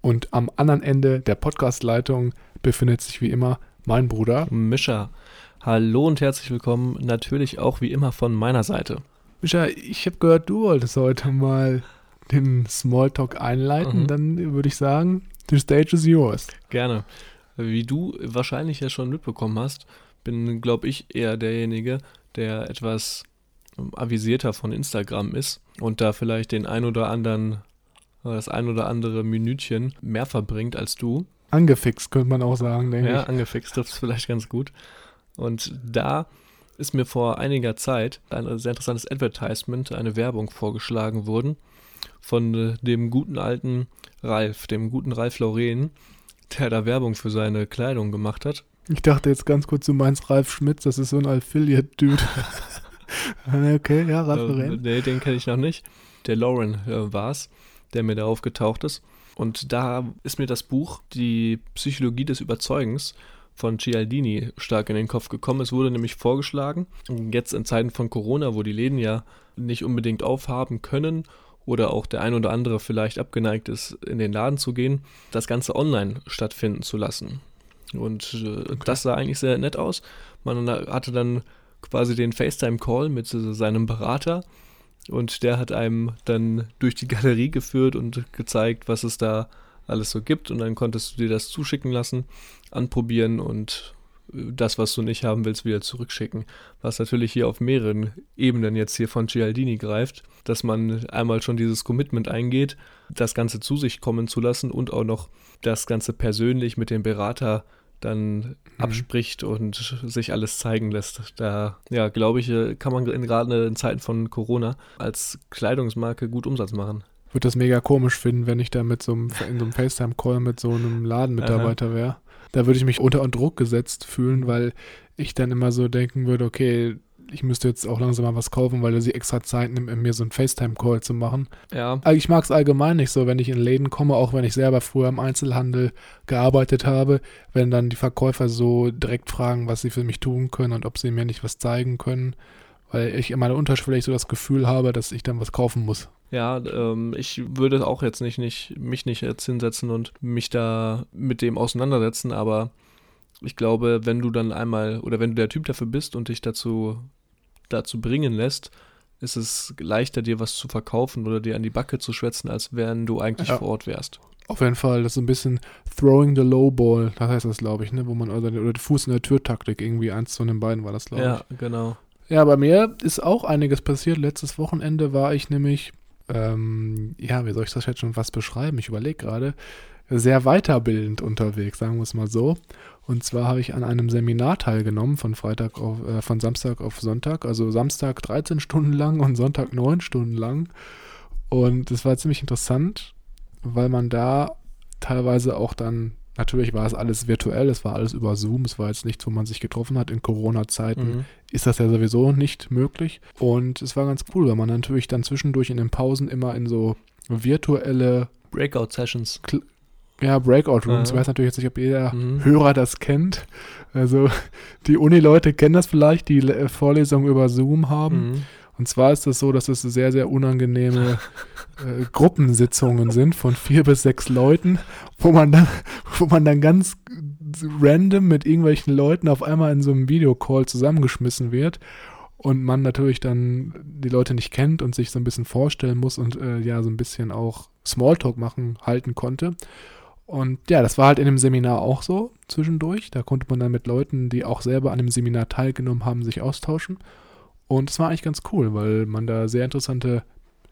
und am anderen Ende der Podcastleitung befindet sich wie immer mein Bruder Mischa. Hallo und herzlich willkommen, natürlich auch wie immer von meiner Seite. Mischa, ich habe gehört, du wolltest heute mal den Smalltalk einleiten. Mhm. Dann würde ich sagen, the stage is yours. Gerne. Wie du wahrscheinlich ja schon mitbekommen hast, bin, glaube ich, eher derjenige, der etwas avisierter von Instagram ist und da vielleicht den ein oder anderen, das ein oder andere Minütchen mehr verbringt als du. Angefixt könnte man auch sagen, denke ja, ich. Ja, angefixt trifft es vielleicht ganz gut. Und da ist mir vor einiger Zeit ein sehr interessantes Advertisement, eine Werbung vorgeschlagen worden von äh, dem guten alten Ralf, dem guten Ralf Lauren, der da Werbung für seine Kleidung gemacht hat. Ich dachte jetzt ganz kurz, du meinst Ralf Schmitz, das ist so ein Affiliate-Dude. okay, ja, Ralf äh, Lauren. nee, den kenne ich noch nicht. Der Lauren äh, war es, der mir da aufgetaucht ist. Und da ist mir das Buch Die Psychologie des Überzeugens von Cialdini stark in den Kopf gekommen. Es wurde nämlich vorgeschlagen, jetzt in Zeiten von Corona, wo die Läden ja nicht unbedingt aufhaben können oder auch der ein oder andere vielleicht abgeneigt ist, in den Laden zu gehen, das Ganze online stattfinden zu lassen. Und äh, okay. das sah eigentlich sehr nett aus. Man hatte dann quasi den FaceTime-Call mit seinem Berater und der hat einem dann durch die Galerie geführt und gezeigt, was es da alles so gibt und dann konntest du dir das zuschicken lassen, anprobieren und äh, das, was du nicht haben willst, wieder zurückschicken. Was natürlich hier auf mehreren Ebenen jetzt hier von Gialdini greift, dass man einmal schon dieses Commitment eingeht, das Ganze zu sich kommen zu lassen und auch noch das Ganze persönlich mit dem Berater dann mhm. abspricht und sich alles zeigen lässt. Da, ja, glaube ich, äh, kann man gerade in Zeiten von Corona als Kleidungsmarke gut Umsatz machen. Würde das mega komisch finden, wenn ich da mit so einem, in so einem FaceTime-Call mit so einem Ladenmitarbeiter wäre. Da würde ich mich unter Druck gesetzt fühlen, weil ich dann immer so denken würde, okay, ich müsste jetzt auch langsam mal was kaufen, weil er sich extra Zeit nimmt, mir so einen FaceTime-Call zu machen. Ja. Ich mag es allgemein nicht so, wenn ich in Läden komme, auch wenn ich selber früher im Einzelhandel gearbeitet habe, wenn dann die Verkäufer so direkt fragen, was sie für mich tun können und ob sie mir nicht was zeigen können, weil ich in meiner Unterschwellig so das Gefühl habe, dass ich dann was kaufen muss. Ja, ähm, ich würde auch jetzt nicht, nicht mich nicht jetzt hinsetzen und mich da mit dem auseinandersetzen, aber ich glaube, wenn du dann einmal oder wenn du der Typ dafür bist und dich dazu dazu bringen lässt, ist es leichter, dir was zu verkaufen oder dir an die Backe zu schwätzen, als wenn du eigentlich ja. vor Ort wärst. Auf jeden Fall, das ist ein bisschen throwing the low ball, das heißt das, glaube ich, ne, wo man, oder, oder Fuß in der Tür-Taktik, irgendwie eins von den beiden war das, glaube ja, ich. Ja, genau. Ja, bei mir ist auch einiges passiert. Letztes Wochenende war ich nämlich, ähm, ja, wie soll ich das jetzt schon fast beschreiben? Ich überlege gerade, sehr weiterbildend unterwegs, sagen wir es mal so. Und zwar habe ich an einem Seminar teilgenommen von Freitag auf, äh, von Samstag auf Sonntag, also Samstag 13 Stunden lang und Sonntag 9 Stunden lang. Und es war ziemlich interessant, weil man da teilweise auch dann, natürlich war es alles virtuell, es war alles über Zoom, es war jetzt nichts, wo man sich getroffen hat. In Corona-Zeiten mhm. ist das ja sowieso nicht möglich. Und es war ganz cool, weil man natürlich dann zwischendurch in den Pausen immer in so virtuelle Breakout-Sessions ja, Breakout Rooms. Ich weiß natürlich jetzt nicht, ob jeder mhm. Hörer das kennt. Also die Uni-Leute kennen das vielleicht, die Vorlesungen über Zoom haben. Mhm. Und zwar ist es das so, dass es sehr, sehr unangenehme äh, Gruppensitzungen sind von vier bis sechs Leuten, wo man dann, wo man dann ganz random mit irgendwelchen Leuten auf einmal in so einem Videocall zusammengeschmissen wird und man natürlich dann die Leute nicht kennt und sich so ein bisschen vorstellen muss und äh, ja so ein bisschen auch Smalltalk machen halten konnte. Und ja, das war halt in dem Seminar auch so zwischendurch. Da konnte man dann mit Leuten, die auch selber an dem Seminar teilgenommen haben, sich austauschen. Und es war eigentlich ganz cool, weil man da sehr interessante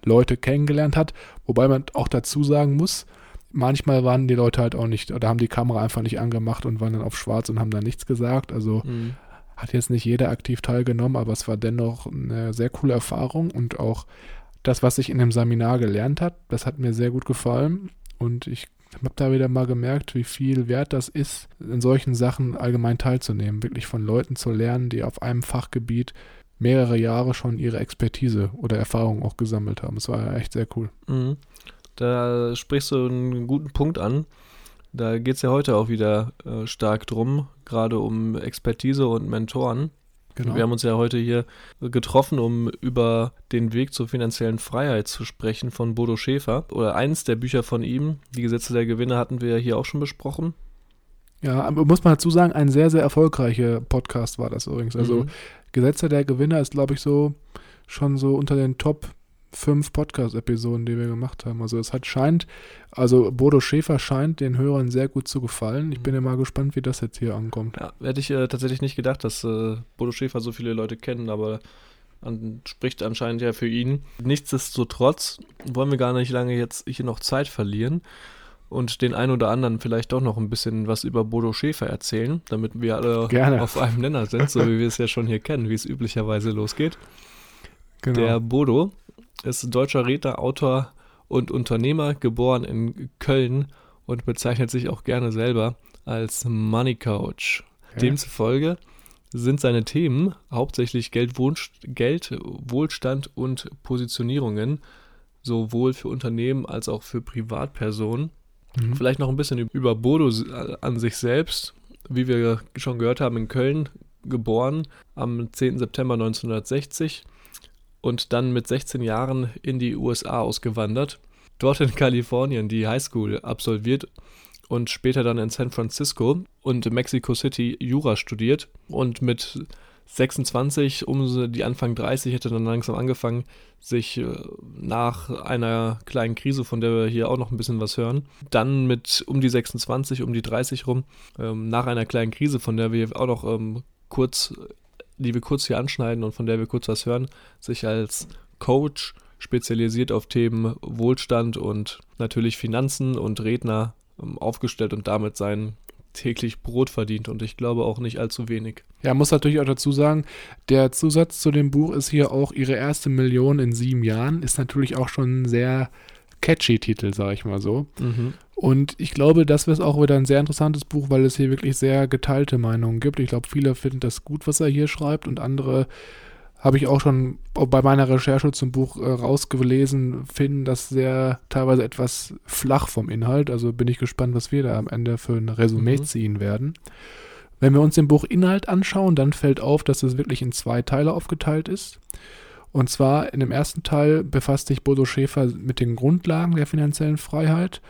Leute kennengelernt hat. Wobei man auch dazu sagen muss, manchmal waren die Leute halt auch nicht, oder haben die Kamera einfach nicht angemacht und waren dann auf schwarz und haben dann nichts gesagt. Also mhm. hat jetzt nicht jeder aktiv teilgenommen, aber es war dennoch eine sehr coole Erfahrung und auch das, was ich in dem Seminar gelernt habe, das hat mir sehr gut gefallen. Und ich habe da wieder mal gemerkt, wie viel wert das ist, in solchen Sachen allgemein teilzunehmen, wirklich von Leuten zu lernen, die auf einem Fachgebiet mehrere Jahre schon ihre Expertise oder Erfahrung auch gesammelt haben. Es war echt sehr cool. Mhm. Da sprichst du einen guten Punkt an. Da geht es ja heute auch wieder äh, stark drum, gerade um Expertise und Mentoren. Genau. Wir haben uns ja heute hier getroffen, um über den Weg zur finanziellen Freiheit zu sprechen von Bodo Schäfer. Oder eins der Bücher von ihm, die Gesetze der Gewinne, hatten wir ja hier auch schon besprochen. Ja, aber muss man dazu sagen, ein sehr, sehr erfolgreicher Podcast war das übrigens. Also mhm. Gesetze der Gewinner ist, glaube ich, so schon so unter den Top fünf Podcast-Episoden, die wir gemacht haben. Also es hat scheint, also Bodo Schäfer scheint den Hörern sehr gut zu gefallen. Ich bin ja mal gespannt, wie das jetzt hier ankommt. Ja, hätte ich äh, tatsächlich nicht gedacht, dass äh, Bodo Schäfer so viele Leute kennen, aber an, spricht anscheinend ja für ihn. Nichtsdestotrotz wollen wir gar nicht lange jetzt hier noch Zeit verlieren und den einen oder anderen vielleicht doch noch ein bisschen was über Bodo Schäfer erzählen, damit wir alle Gerne. auf einem Nenner sind, so wie wir es ja schon hier kennen, wie es üblicherweise losgeht. Genau. Der Bodo ist deutscher Redner, Autor und Unternehmer, geboren in Köln und bezeichnet sich auch gerne selber als Money Coach. Okay. Demzufolge sind seine Themen hauptsächlich Geld, Geld, Wohlstand und Positionierungen, sowohl für Unternehmen als auch für Privatpersonen. Mhm. Vielleicht noch ein bisschen über Bodo an sich selbst. Wie wir schon gehört haben, in Köln geboren am 10. September 1960 und dann mit 16 Jahren in die USA ausgewandert. Dort in Kalifornien die Highschool absolviert und später dann in San Francisco und Mexico City Jura studiert und mit 26, um die Anfang 30, hätte dann langsam angefangen, sich äh, nach einer kleinen Krise, von der wir hier auch noch ein bisschen was hören, dann mit um die 26, um die 30 rum, ähm, nach einer kleinen Krise, von der wir auch noch ähm, kurz die wir kurz hier anschneiden und von der wir kurz was hören, sich als Coach spezialisiert auf Themen Wohlstand und natürlich Finanzen und Redner ähm, aufgestellt und damit sein täglich Brot verdient und ich glaube auch nicht allzu wenig. Ja, muss natürlich auch dazu sagen, der Zusatz zu dem Buch ist hier auch ihre erste Million in sieben Jahren, ist natürlich auch schon sehr catchy Titel, sage ich mal so. Mhm. Und ich glaube, das wird auch wieder ein sehr interessantes Buch, weil es hier wirklich sehr geteilte Meinungen gibt. Ich glaube, viele finden das gut, was er hier schreibt und andere habe ich auch schon bei meiner Recherche zum Buch äh, rausgelesen, finden das sehr teilweise etwas flach vom Inhalt. Also bin ich gespannt, was wir da am Ende für ein Resümee mhm. ziehen werden. Wenn wir uns den Buch Inhalt anschauen, dann fällt auf, dass es wirklich in zwei Teile aufgeteilt ist. Und zwar in dem ersten Teil befasst sich Bodo Schäfer mit den Grundlagen der finanziellen Freiheit.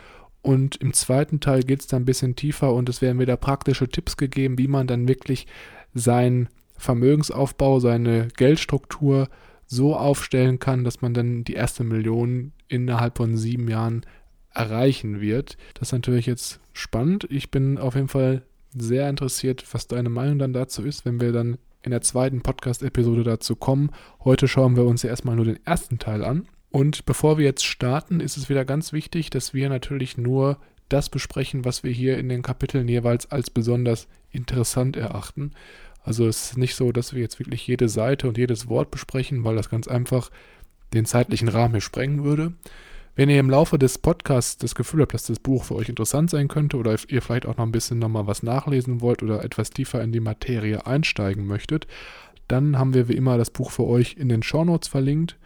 Und im zweiten Teil geht es dann ein bisschen tiefer und es werden wieder praktische Tipps gegeben, wie man dann wirklich seinen Vermögensaufbau, seine Geldstruktur so aufstellen kann, dass man dann die erste Million innerhalb von sieben Jahren erreichen wird. Das ist natürlich jetzt spannend. Ich bin auf jeden Fall sehr interessiert, was deine Meinung dann dazu ist, wenn wir dann in der zweiten Podcast-Episode dazu kommen. Heute schauen wir uns ja erstmal nur den ersten Teil an. Und bevor wir jetzt starten, ist es wieder ganz wichtig, dass wir natürlich nur das besprechen, was wir hier in den Kapiteln jeweils als besonders interessant erachten. Also es ist nicht so, dass wir jetzt wirklich jede Seite und jedes Wort besprechen, weil das ganz einfach den zeitlichen Rahmen hier sprengen würde. Wenn ihr im Laufe des Podcasts das Gefühl habt, dass das Buch für euch interessant sein könnte oder ihr vielleicht auch noch ein bisschen nochmal was nachlesen wollt oder etwas tiefer in die Materie einsteigen möchtet, dann haben wir wie immer das Buch für euch in den Shownotes verlinkt.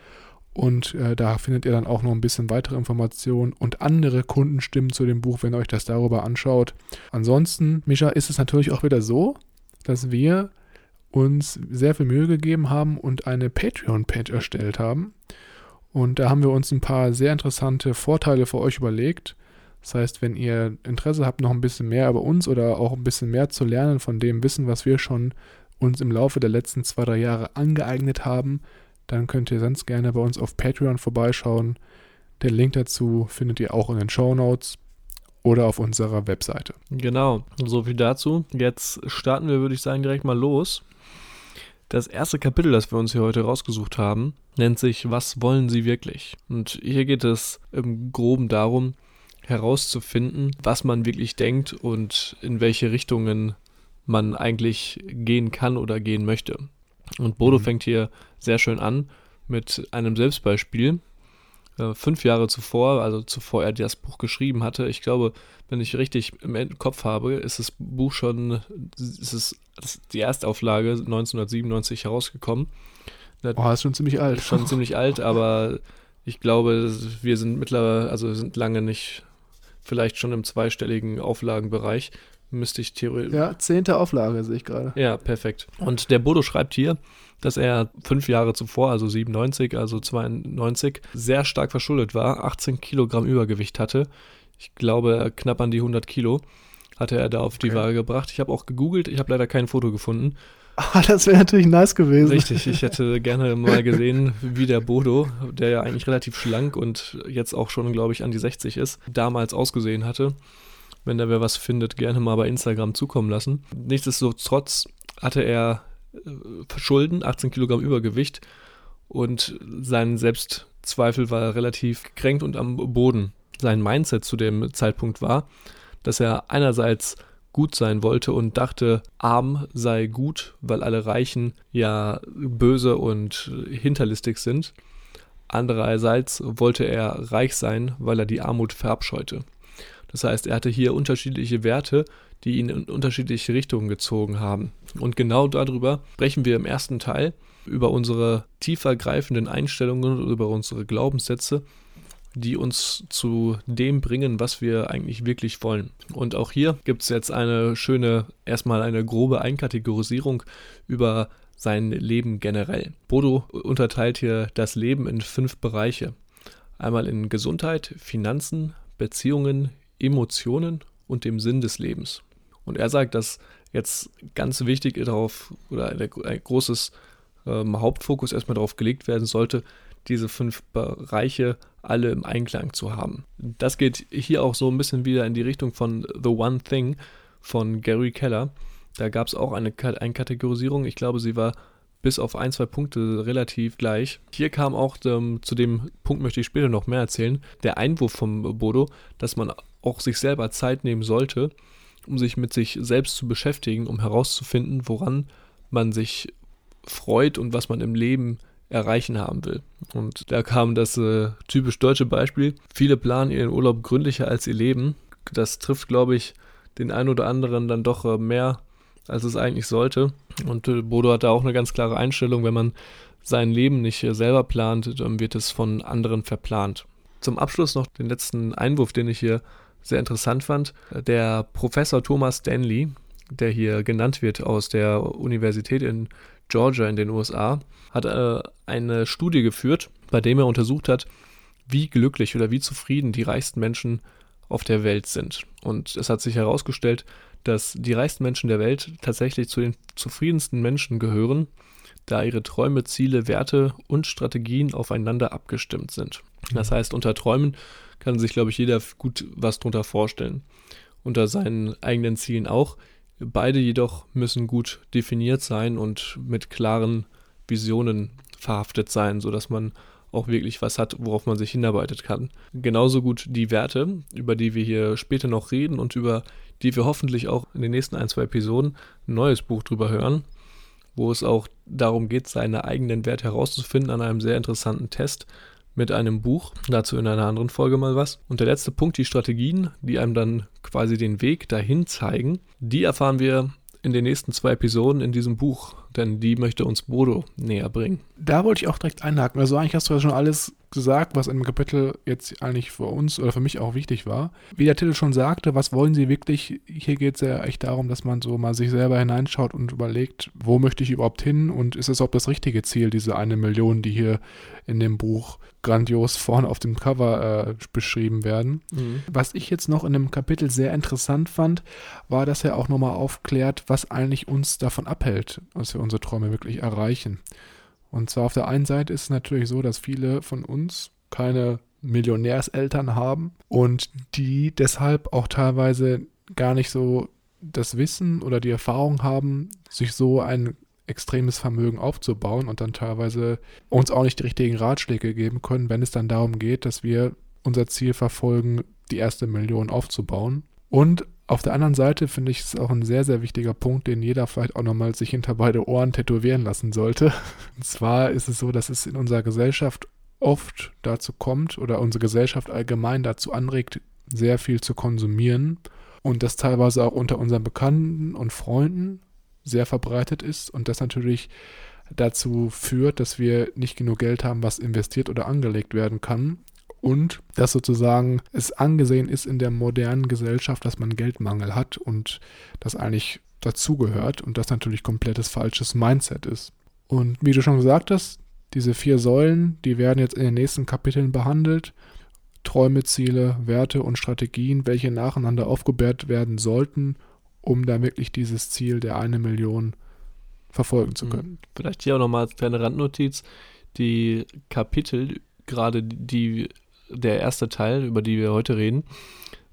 Und äh, da findet ihr dann auch noch ein bisschen weitere Informationen und andere Kundenstimmen zu dem Buch, wenn ihr euch das darüber anschaut. Ansonsten, Mischa, ist es natürlich auch wieder so, dass wir uns sehr viel Mühe gegeben haben und eine Patreon-Page erstellt haben. Und da haben wir uns ein paar sehr interessante Vorteile für euch überlegt. Das heißt, wenn ihr Interesse habt, noch ein bisschen mehr über uns oder auch ein bisschen mehr zu lernen von dem Wissen, was wir schon uns im Laufe der letzten zwei, drei Jahre angeeignet haben, dann könnt ihr sonst gerne bei uns auf Patreon vorbeischauen. Den Link dazu findet ihr auch in den Show Notes. oder auf unserer Webseite. Genau, so viel dazu. Jetzt starten wir, würde ich sagen, direkt mal los. Das erste Kapitel, das wir uns hier heute rausgesucht haben, nennt sich Was wollen Sie wirklich? Und hier geht es im groben darum, herauszufinden, was man wirklich denkt und in welche Richtungen man eigentlich gehen kann oder gehen möchte. Und Bodo mhm. fängt hier sehr schön an mit einem Selbstbeispiel. Äh, fünf Jahre zuvor, also zuvor er das Buch geschrieben hatte, ich glaube, wenn ich richtig im Kopf habe, ist das Buch schon, ist es die Erstauflage 1997 herausgekommen. Das oh, ist schon ziemlich alt. Schon ziemlich alt, aber ich glaube, wir sind mittlerweile, also sind lange nicht, vielleicht schon im zweistelligen Auflagenbereich. Müsste ich theoretisch. Ja, zehnte Auflage sehe ich gerade. Ja, perfekt. Und der Bodo schreibt hier, dass er fünf Jahre zuvor, also 97, also 92, sehr stark verschuldet war, 18 Kilogramm Übergewicht hatte. Ich glaube, knapp an die 100 Kilo hatte er da auf okay. die Waage gebracht. Ich habe auch gegoogelt, ich habe leider kein Foto gefunden. Ah, das wäre natürlich nice gewesen. Richtig, ich hätte gerne mal gesehen, wie der Bodo, der ja eigentlich relativ schlank und jetzt auch schon, glaube ich, an die 60 ist, damals ausgesehen hatte. Wenn da wer was findet, gerne mal bei Instagram zukommen lassen. Nichtsdestotrotz hatte er äh, Schulden, 18 Kilogramm Übergewicht und sein Selbstzweifel war relativ gekränkt und am Boden. Sein Mindset zu dem Zeitpunkt war, dass er einerseits gut sein wollte und dachte, arm sei gut, weil alle Reichen ja böse und hinterlistig sind. Andererseits wollte er reich sein, weil er die Armut verabscheute. Das heißt, er hatte hier unterschiedliche Werte, die ihn in unterschiedliche Richtungen gezogen haben. Und genau darüber sprechen wir im ersten Teil, über unsere tiefer greifenden Einstellungen, über unsere Glaubenssätze, die uns zu dem bringen, was wir eigentlich wirklich wollen. Und auch hier gibt es jetzt eine schöne, erstmal eine grobe Einkategorisierung über sein Leben generell. Bodo unterteilt hier das Leben in fünf Bereiche. Einmal in Gesundheit, Finanzen, Beziehungen, Emotionen und dem Sinn des Lebens. Und er sagt, dass jetzt ganz wichtig darauf oder ein, großes ähm, Hauptfokus erstmal darauf gelegt werden sollte, diese fünf Bereiche alle im Einklang zu haben. Das geht hier auch so ein bisschen wieder in die Richtung von The One Thing von Gary Keller. Da gab es auch eine, eine Kategorisierung. Ich glaube, sie war bis auf ein, zwei Punkte relativ gleich. Hier kam auch, ähm, zu dem Punkt möchte ich später noch mehr erzählen, der Einwurf vom Bodo, dass man auch sich selber Zeit nehmen sollte, um sich mit sich selbst zu beschäftigen, um herauszufinden, woran man sich freut und was man im Leben erreichen haben will. Und da kam das äh, typisch deutsche Beispiel. Viele planen ihren Urlaub gründlicher als ihr Leben. Das trifft, glaube ich, den einen oder anderen dann doch äh, mehr, als es eigentlich sollte. Und äh, Bodo hat da auch eine ganz klare Einstellung, wenn man sein Leben nicht äh, selber plant, dann wird es von anderen verplant. Zum Abschluss noch den letzten Einwurf, den ich hier sehr interessant fand. Der Professor Thomas Stanley, der hier genannt wird aus der Universität in Georgia in den USA, hat äh, eine Studie geführt, bei dem er untersucht hat, wie glücklich oder wie zufrieden die reichsten Menschen auf der Welt sind. Und es hat sich herausgestellt, dass die reichsten Menschen der Welt tatsächlich zu den zufriedensten Menschen gehören, da ihre Träume, Ziele, Werte und Strategien aufeinander abgestimmt sind. Das heißt, unter Träumen kann sich, glaube ich, jeder gut was drunter vorstellen. Unter seinen eigenen Zielen auch. Beide jedoch müssen gut definiert sein und mit klaren Visionen verhaftet sein, sodass man auch wirklich was hat, worauf man sich hinarbeitet kann. Genauso gut die Werte, über die wir hier später noch reden und über die wir hoffentlich auch in den nächsten ein, zwei Episoden ein neues Buch drüber hören, wo es auch darum geht, seine eigenen Werte herauszufinden an einem sehr interessanten Test, mit einem Buch. Dazu in einer anderen Folge mal was. Und der letzte Punkt, die Strategien, die einem dann quasi den Weg dahin zeigen, die erfahren wir in den nächsten zwei Episoden in diesem Buch, denn die möchte uns Bodo näher bringen. Da wollte ich auch direkt einhaken. Also eigentlich hast du ja schon alles gesagt, was dem Kapitel jetzt eigentlich für uns oder für mich auch wichtig war. Wie der Titel schon sagte, was wollen sie wirklich? Hier geht es ja echt darum, dass man so mal sich selber hineinschaut und überlegt, wo möchte ich überhaupt hin und ist es überhaupt das richtige Ziel, diese eine Million, die hier in dem Buch grandios vorne auf dem Cover äh, beschrieben werden. Mhm. Was ich jetzt noch in dem Kapitel sehr interessant fand, war, dass er auch nochmal aufklärt, was eigentlich uns davon abhält, dass wir unsere Träume wirklich erreichen. Und zwar auf der einen Seite ist es natürlich so, dass viele von uns keine Millionärseltern haben und die deshalb auch teilweise gar nicht so das Wissen oder die Erfahrung haben, sich so ein extremes Vermögen aufzubauen und dann teilweise uns auch nicht die richtigen Ratschläge geben können, wenn es dann darum geht, dass wir unser Ziel verfolgen, die erste Million aufzubauen. Und auf der anderen Seite finde ich es auch ein sehr, sehr wichtiger Punkt, den jeder vielleicht auch nochmal sich hinter beide Ohren tätowieren lassen sollte. Und zwar ist es so, dass es in unserer Gesellschaft oft dazu kommt oder unsere Gesellschaft allgemein dazu anregt, sehr viel zu konsumieren und das teilweise auch unter unseren Bekannten und Freunden sehr verbreitet ist und das natürlich dazu führt, dass wir nicht genug Geld haben, was investiert oder angelegt werden kann und dass sozusagen es angesehen ist in der modernen Gesellschaft, dass man Geldmangel hat und das eigentlich dazugehört und das natürlich komplettes falsches Mindset ist. Und wie du schon gesagt hast, diese vier Säulen, die werden jetzt in den nächsten Kapiteln behandelt. Träume, Ziele, Werte und Strategien, welche nacheinander aufgebaut werden sollten, um da wirklich dieses Ziel der eine Million verfolgen zu können. Vielleicht hier auch nochmal als kleine Randnotiz. Die Kapitel, gerade die, der erste Teil, über die wir heute reden,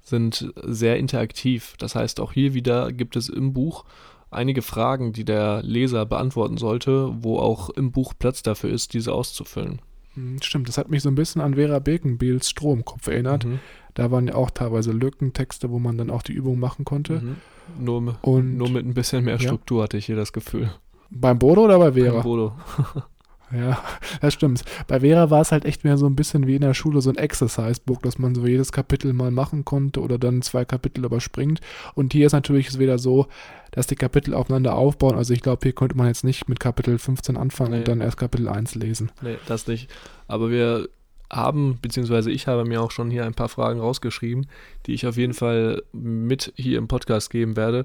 sind sehr interaktiv. Das heißt, auch hier wieder gibt es im Buch einige Fragen, die der Leser beantworten sollte, wo auch im Buch Platz dafür ist, diese auszufüllen. Hm, stimmt, das hat mich so ein bisschen an Vera Birkenbiels Stromkopf erinnert. Mhm. Da waren ja auch teilweise Lückentexte, wo man dann auch die Übung machen konnte. Mhm. Nur, Und, nur mit ein bisschen mehr Struktur ja. hatte ich hier das Gefühl. Beim Bodo oder bei Vera? Beim Bodo. Ja, das stimmt. Bei Vera war es halt echt mehr so ein bisschen wie in der Schule so ein Exercise-Book, dass man so jedes Kapitel mal machen konnte oder dann zwei Kapitel überspringt. Und hier ist natürlich es wieder so, dass die Kapitel aufeinander aufbauen. Also ich glaube, hier könnte man jetzt nicht mit Kapitel 15 anfangen nee. und dann erst Kapitel 1 lesen. Nee, das nicht. Aber wir haben, beziehungsweise ich habe mir auch schon hier ein paar Fragen rausgeschrieben, die ich auf jeden Fall mit hier im Podcast geben werde,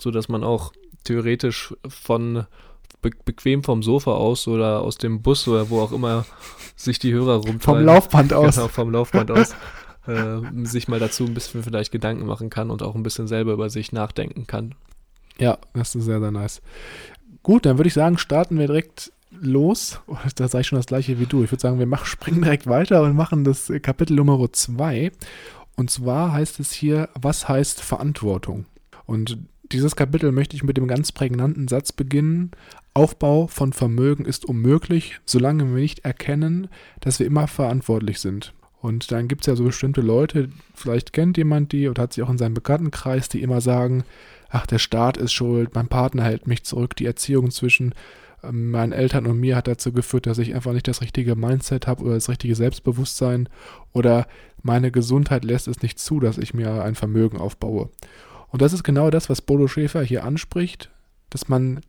sodass man auch theoretisch von be bequem vom Sofa aus oder aus dem Bus oder wo auch immer sich die Hörer rumfallen. Vom Laufband aus. Genau, vom Laufband aus. äh, sich mal dazu ein bisschen vielleicht Gedanken machen kann und auch ein bisschen selber über sich nachdenken kann. Ja, das ist sehr, sehr nice. Gut, dann würde ich sagen, starten wir direkt los. Da sage ich schon das gleiche wie du. Ich würde sagen, wir machen, springen direkt weiter und machen das Kapitel Nummer 2. Und zwar heißt es hier, was heißt Verantwortung? Und dieses Kapitel möchte ich mit dem ganz prägnanten Satz beginnen. Aufbau von Vermögen ist unmöglich, solange wir nicht erkennen, dass wir immer verantwortlich sind. Und dann gibt es ja so bestimmte Leute, vielleicht kennt jemand die oder hat sie auch in seinem Bekanntenkreis, die immer sagen, ach, der Staat ist schuld, mein Partner hält mich zurück, die Erziehung zwischen ähm, meinen Eltern und mir hat dazu geführt, dass ich einfach nicht das richtige Mindset habe oder das richtige Selbstbewusstsein oder meine Gesundheit lässt es nicht zu, dass ich mir ein Vermögen aufbaue. Und das ist genau das, was Bodo Schäfer hier anspricht, dass man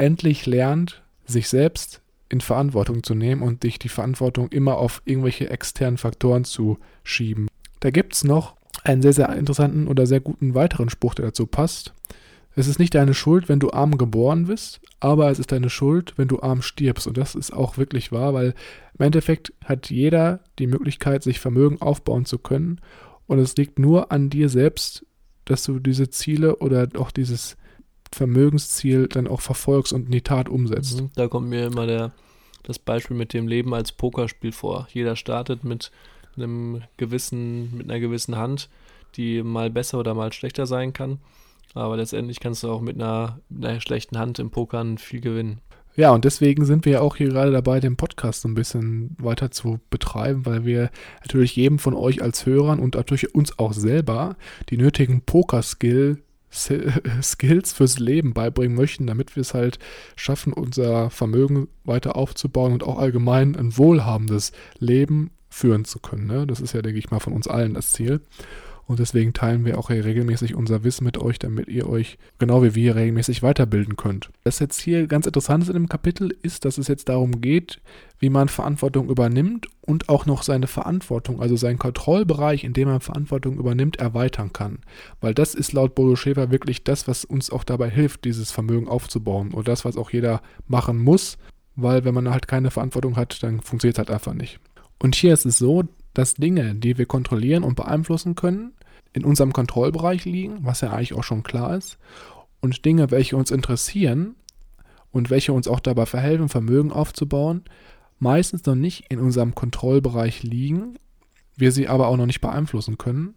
endlich lernt, sich selbst in Verantwortung zu nehmen und dich die Verantwortung immer auf irgendwelche externen Faktoren zu schieben. Da gibt es noch einen sehr, sehr interessanten oder sehr guten weiteren Spruch, der dazu passt. Es ist nicht deine Schuld, wenn du arm geboren bist, aber es ist deine Schuld, wenn du arm stirbst. Und das ist auch wirklich wahr, weil im Endeffekt hat jeder die Möglichkeit, sich Vermögen aufbauen zu können. Und es liegt nur an dir selbst, dass du diese Ziele oder auch dieses Vermögensziel dann auch verfolgst und in die Tat umsetzt. Mhm, da kommt mir immer der, das Beispiel mit dem Leben als Pokerspiel vor. Jeder startet mit einem gewissen, mit einer gewissen Hand, die mal besser oder mal schlechter sein kann. Aber letztendlich kannst du auch mit einer, mit einer schlechten Hand im Pokern viel gewinnen. Ja, und deswegen sind wir ja auch hier gerade dabei, den Podcast ein bisschen weiter zu betreiben, weil wir natürlich jedem von euch als Hörern und natürlich uns auch selber die nötigen Poker-Skill Skills fürs Leben beibringen möchten, damit wir es halt schaffen, unser Vermögen weiter aufzubauen und auch allgemein ein wohlhabendes Leben führen zu können. Ne? Das ist ja, denke ich mal, von uns allen das Ziel. Und deswegen teilen wir auch hier regelmäßig unser Wissen mit euch, damit ihr euch genau wie wir regelmäßig weiterbilden könnt. Was jetzt hier ganz interessant ist in dem Kapitel, ist, dass es jetzt darum geht, wie man Verantwortung übernimmt und auch noch seine Verantwortung, also seinen Kontrollbereich, in dem man Verantwortung übernimmt, erweitern kann. Weil das ist laut Bodo Schäfer wirklich das, was uns auch dabei hilft, dieses Vermögen aufzubauen. Und das, was auch jeder machen muss, weil wenn man halt keine Verantwortung hat, dann funktioniert es halt einfach nicht. Und hier ist es so, dass Dinge, die wir kontrollieren und beeinflussen können, in unserem Kontrollbereich liegen, was ja eigentlich auch schon klar ist, und Dinge, welche uns interessieren und welche uns auch dabei verhelfen, Vermögen aufzubauen, meistens noch nicht in unserem Kontrollbereich liegen, wir sie aber auch noch nicht beeinflussen können,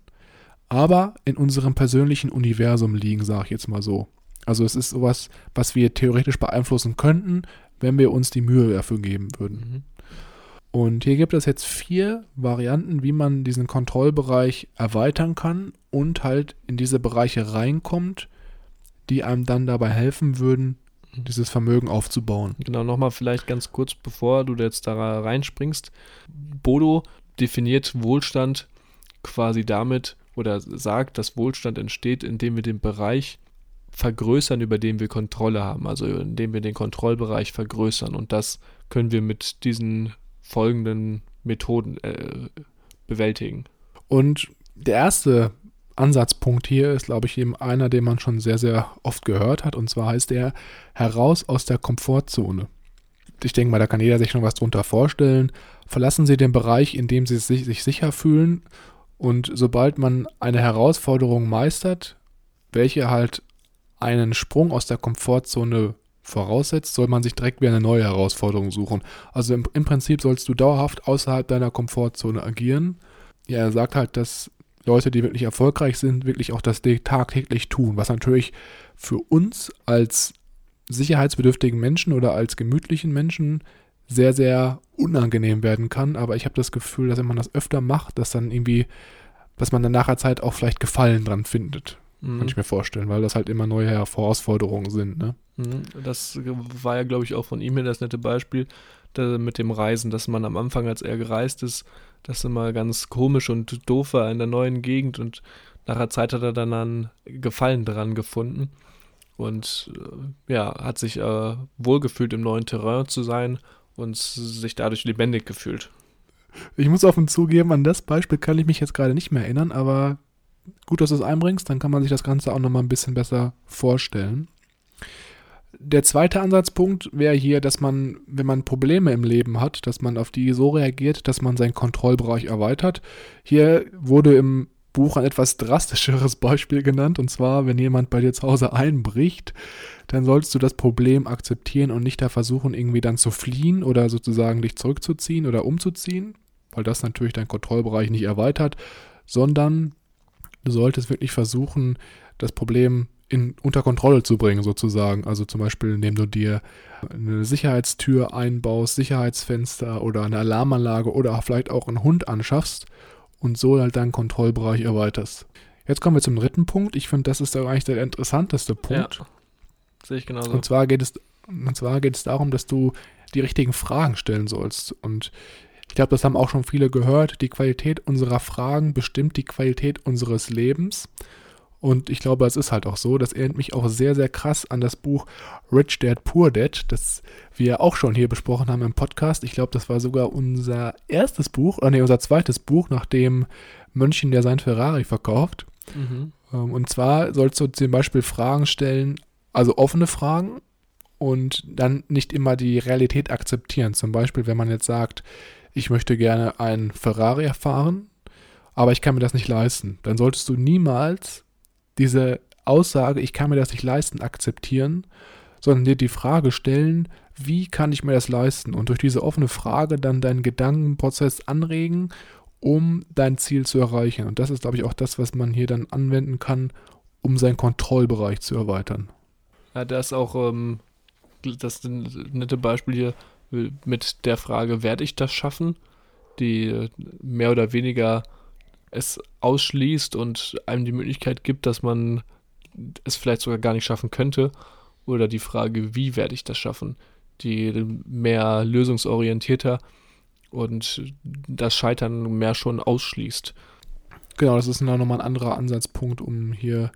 aber in unserem persönlichen Universum liegen, sage ich jetzt mal so. Also es ist sowas, was wir theoretisch beeinflussen könnten, wenn wir uns die Mühe dafür geben würden. Mhm. Und hier gibt es jetzt vier Varianten, wie man diesen Kontrollbereich erweitern kann und halt in diese Bereiche reinkommt, die einem dann dabei helfen würden, dieses Vermögen aufzubauen. Genau, nochmal vielleicht ganz kurz, bevor du jetzt da reinspringst. Bodo definiert Wohlstand quasi damit oder sagt, dass Wohlstand entsteht, indem wir den Bereich vergrößern, über den wir Kontrolle haben, also indem wir den Kontrollbereich vergrößern. Und das können wir mit diesen folgenden Methoden äh, bewältigen. Und der erste Ansatzpunkt hier ist, glaube ich, eben einer, den man schon sehr, sehr oft gehört hat. Und zwar heißt er heraus aus der Komfortzone. Ich denke mal, da kann jeder sich schon was drunter vorstellen. Verlassen Sie den Bereich, in dem Sie sich, sich sicher fühlen. Und sobald man eine Herausforderung meistert, welche halt einen Sprung aus der Komfortzone voraussetzt, soll man sich direkt wieder eine neue Herausforderung suchen. Also im, im Prinzip sollst du dauerhaft außerhalb deiner Komfortzone agieren. Ja, er sagt halt, dass Leute, die wirklich erfolgreich sind, wirklich auch das tagtäglich tun, was natürlich für uns als sicherheitsbedürftigen Menschen oder als gemütlichen Menschen sehr, sehr unangenehm werden kann. Aber ich habe das Gefühl, dass wenn man das öfter macht, dass dann irgendwie, dass man dann nachher Zeit auch vielleicht Gefallen dran findet. Mhm. Kann ich mir vorstellen, weil das halt immer neue Herausforderungen sind. Ne? Mhm. Das war ja, glaube ich, auch von ihm das nette Beispiel mit dem Reisen, dass man am Anfang, als er gereist ist, das immer ganz komisch und doof war in der neuen Gegend und nach einer Zeit hat er dann einen Gefallen dran gefunden und äh, ja, hat sich äh, wohlgefühlt im neuen Terrain zu sein und sich dadurch lebendig gefühlt. Ich muss offen zugeben, an das Beispiel kann ich mich jetzt gerade nicht mehr erinnern, aber gut, dass du es einbringst, dann kann man sich das Ganze auch nochmal ein bisschen besser vorstellen. Der zweite Ansatzpunkt wäre hier, dass man, wenn man Probleme im Leben hat, dass man auf die so reagiert, dass man seinen Kontrollbereich erweitert. Hier wurde im Buch ein etwas drastischeres Beispiel genannt, und zwar, wenn jemand bei dir zu Hause einbricht, dann solltest du das Problem akzeptieren und nicht da versuchen, irgendwie dann zu fliehen oder sozusagen dich zurückzuziehen oder umzuziehen, weil das natürlich deinen Kontrollbereich nicht erweitert, sondern du solltest wirklich versuchen, das Problem in, unter Kontrolle zu bringen, sozusagen. Also zum Beispiel, indem du dir eine Sicherheitstür einbaust, Sicherheitsfenster oder eine Alarmanlage oder vielleicht auch einen Hund anschaffst und so halt deinen Kontrollbereich erweiterst. Jetzt kommen wir zum dritten Punkt. Ich finde, das ist eigentlich der interessanteste Punkt. Ja, sehe ich genauso. Und zwar geht es, und zwar geht es darum, dass du die richtigen Fragen stellen sollst. Und ich glaube, das haben auch schon viele gehört. Die Qualität unserer Fragen bestimmt die Qualität unseres Lebens. Und ich glaube, es ist halt auch so. Das erinnert mich auch sehr, sehr krass an das Buch Rich Dad Poor Dad, das wir auch schon hier besprochen haben im Podcast. Ich glaube, das war sogar unser erstes Buch, äh, nee, unser zweites Buch, nach dem Mönchen, der sein Ferrari verkauft. Mhm. Ähm, und zwar sollst du zum Beispiel Fragen stellen, also offene Fragen und dann nicht immer die Realität akzeptieren. Zum Beispiel, wenn man jetzt sagt, ich möchte gerne einen Ferrari erfahren, aber ich kann mir das nicht leisten, dann solltest du niemals diese Aussage, ich kann mir das nicht leisten, akzeptieren, sondern dir die Frage stellen, wie kann ich mir das leisten? Und durch diese offene Frage dann deinen Gedankenprozess anregen, um dein Ziel zu erreichen. Und das ist, glaube ich, auch das, was man hier dann anwenden kann, um seinen Kontrollbereich zu erweitern. Ja, da ist auch ähm, das nette Beispiel hier mit der Frage, werde ich das schaffen? Die mehr oder weniger es ausschließt und einem die Möglichkeit gibt, dass man es vielleicht sogar gar nicht schaffen könnte. Oder die Frage, wie werde ich das schaffen? Die mehr lösungsorientierter und das Scheitern mehr schon ausschließt. Genau, das ist nochmal ein anderer Ansatzpunkt, um hier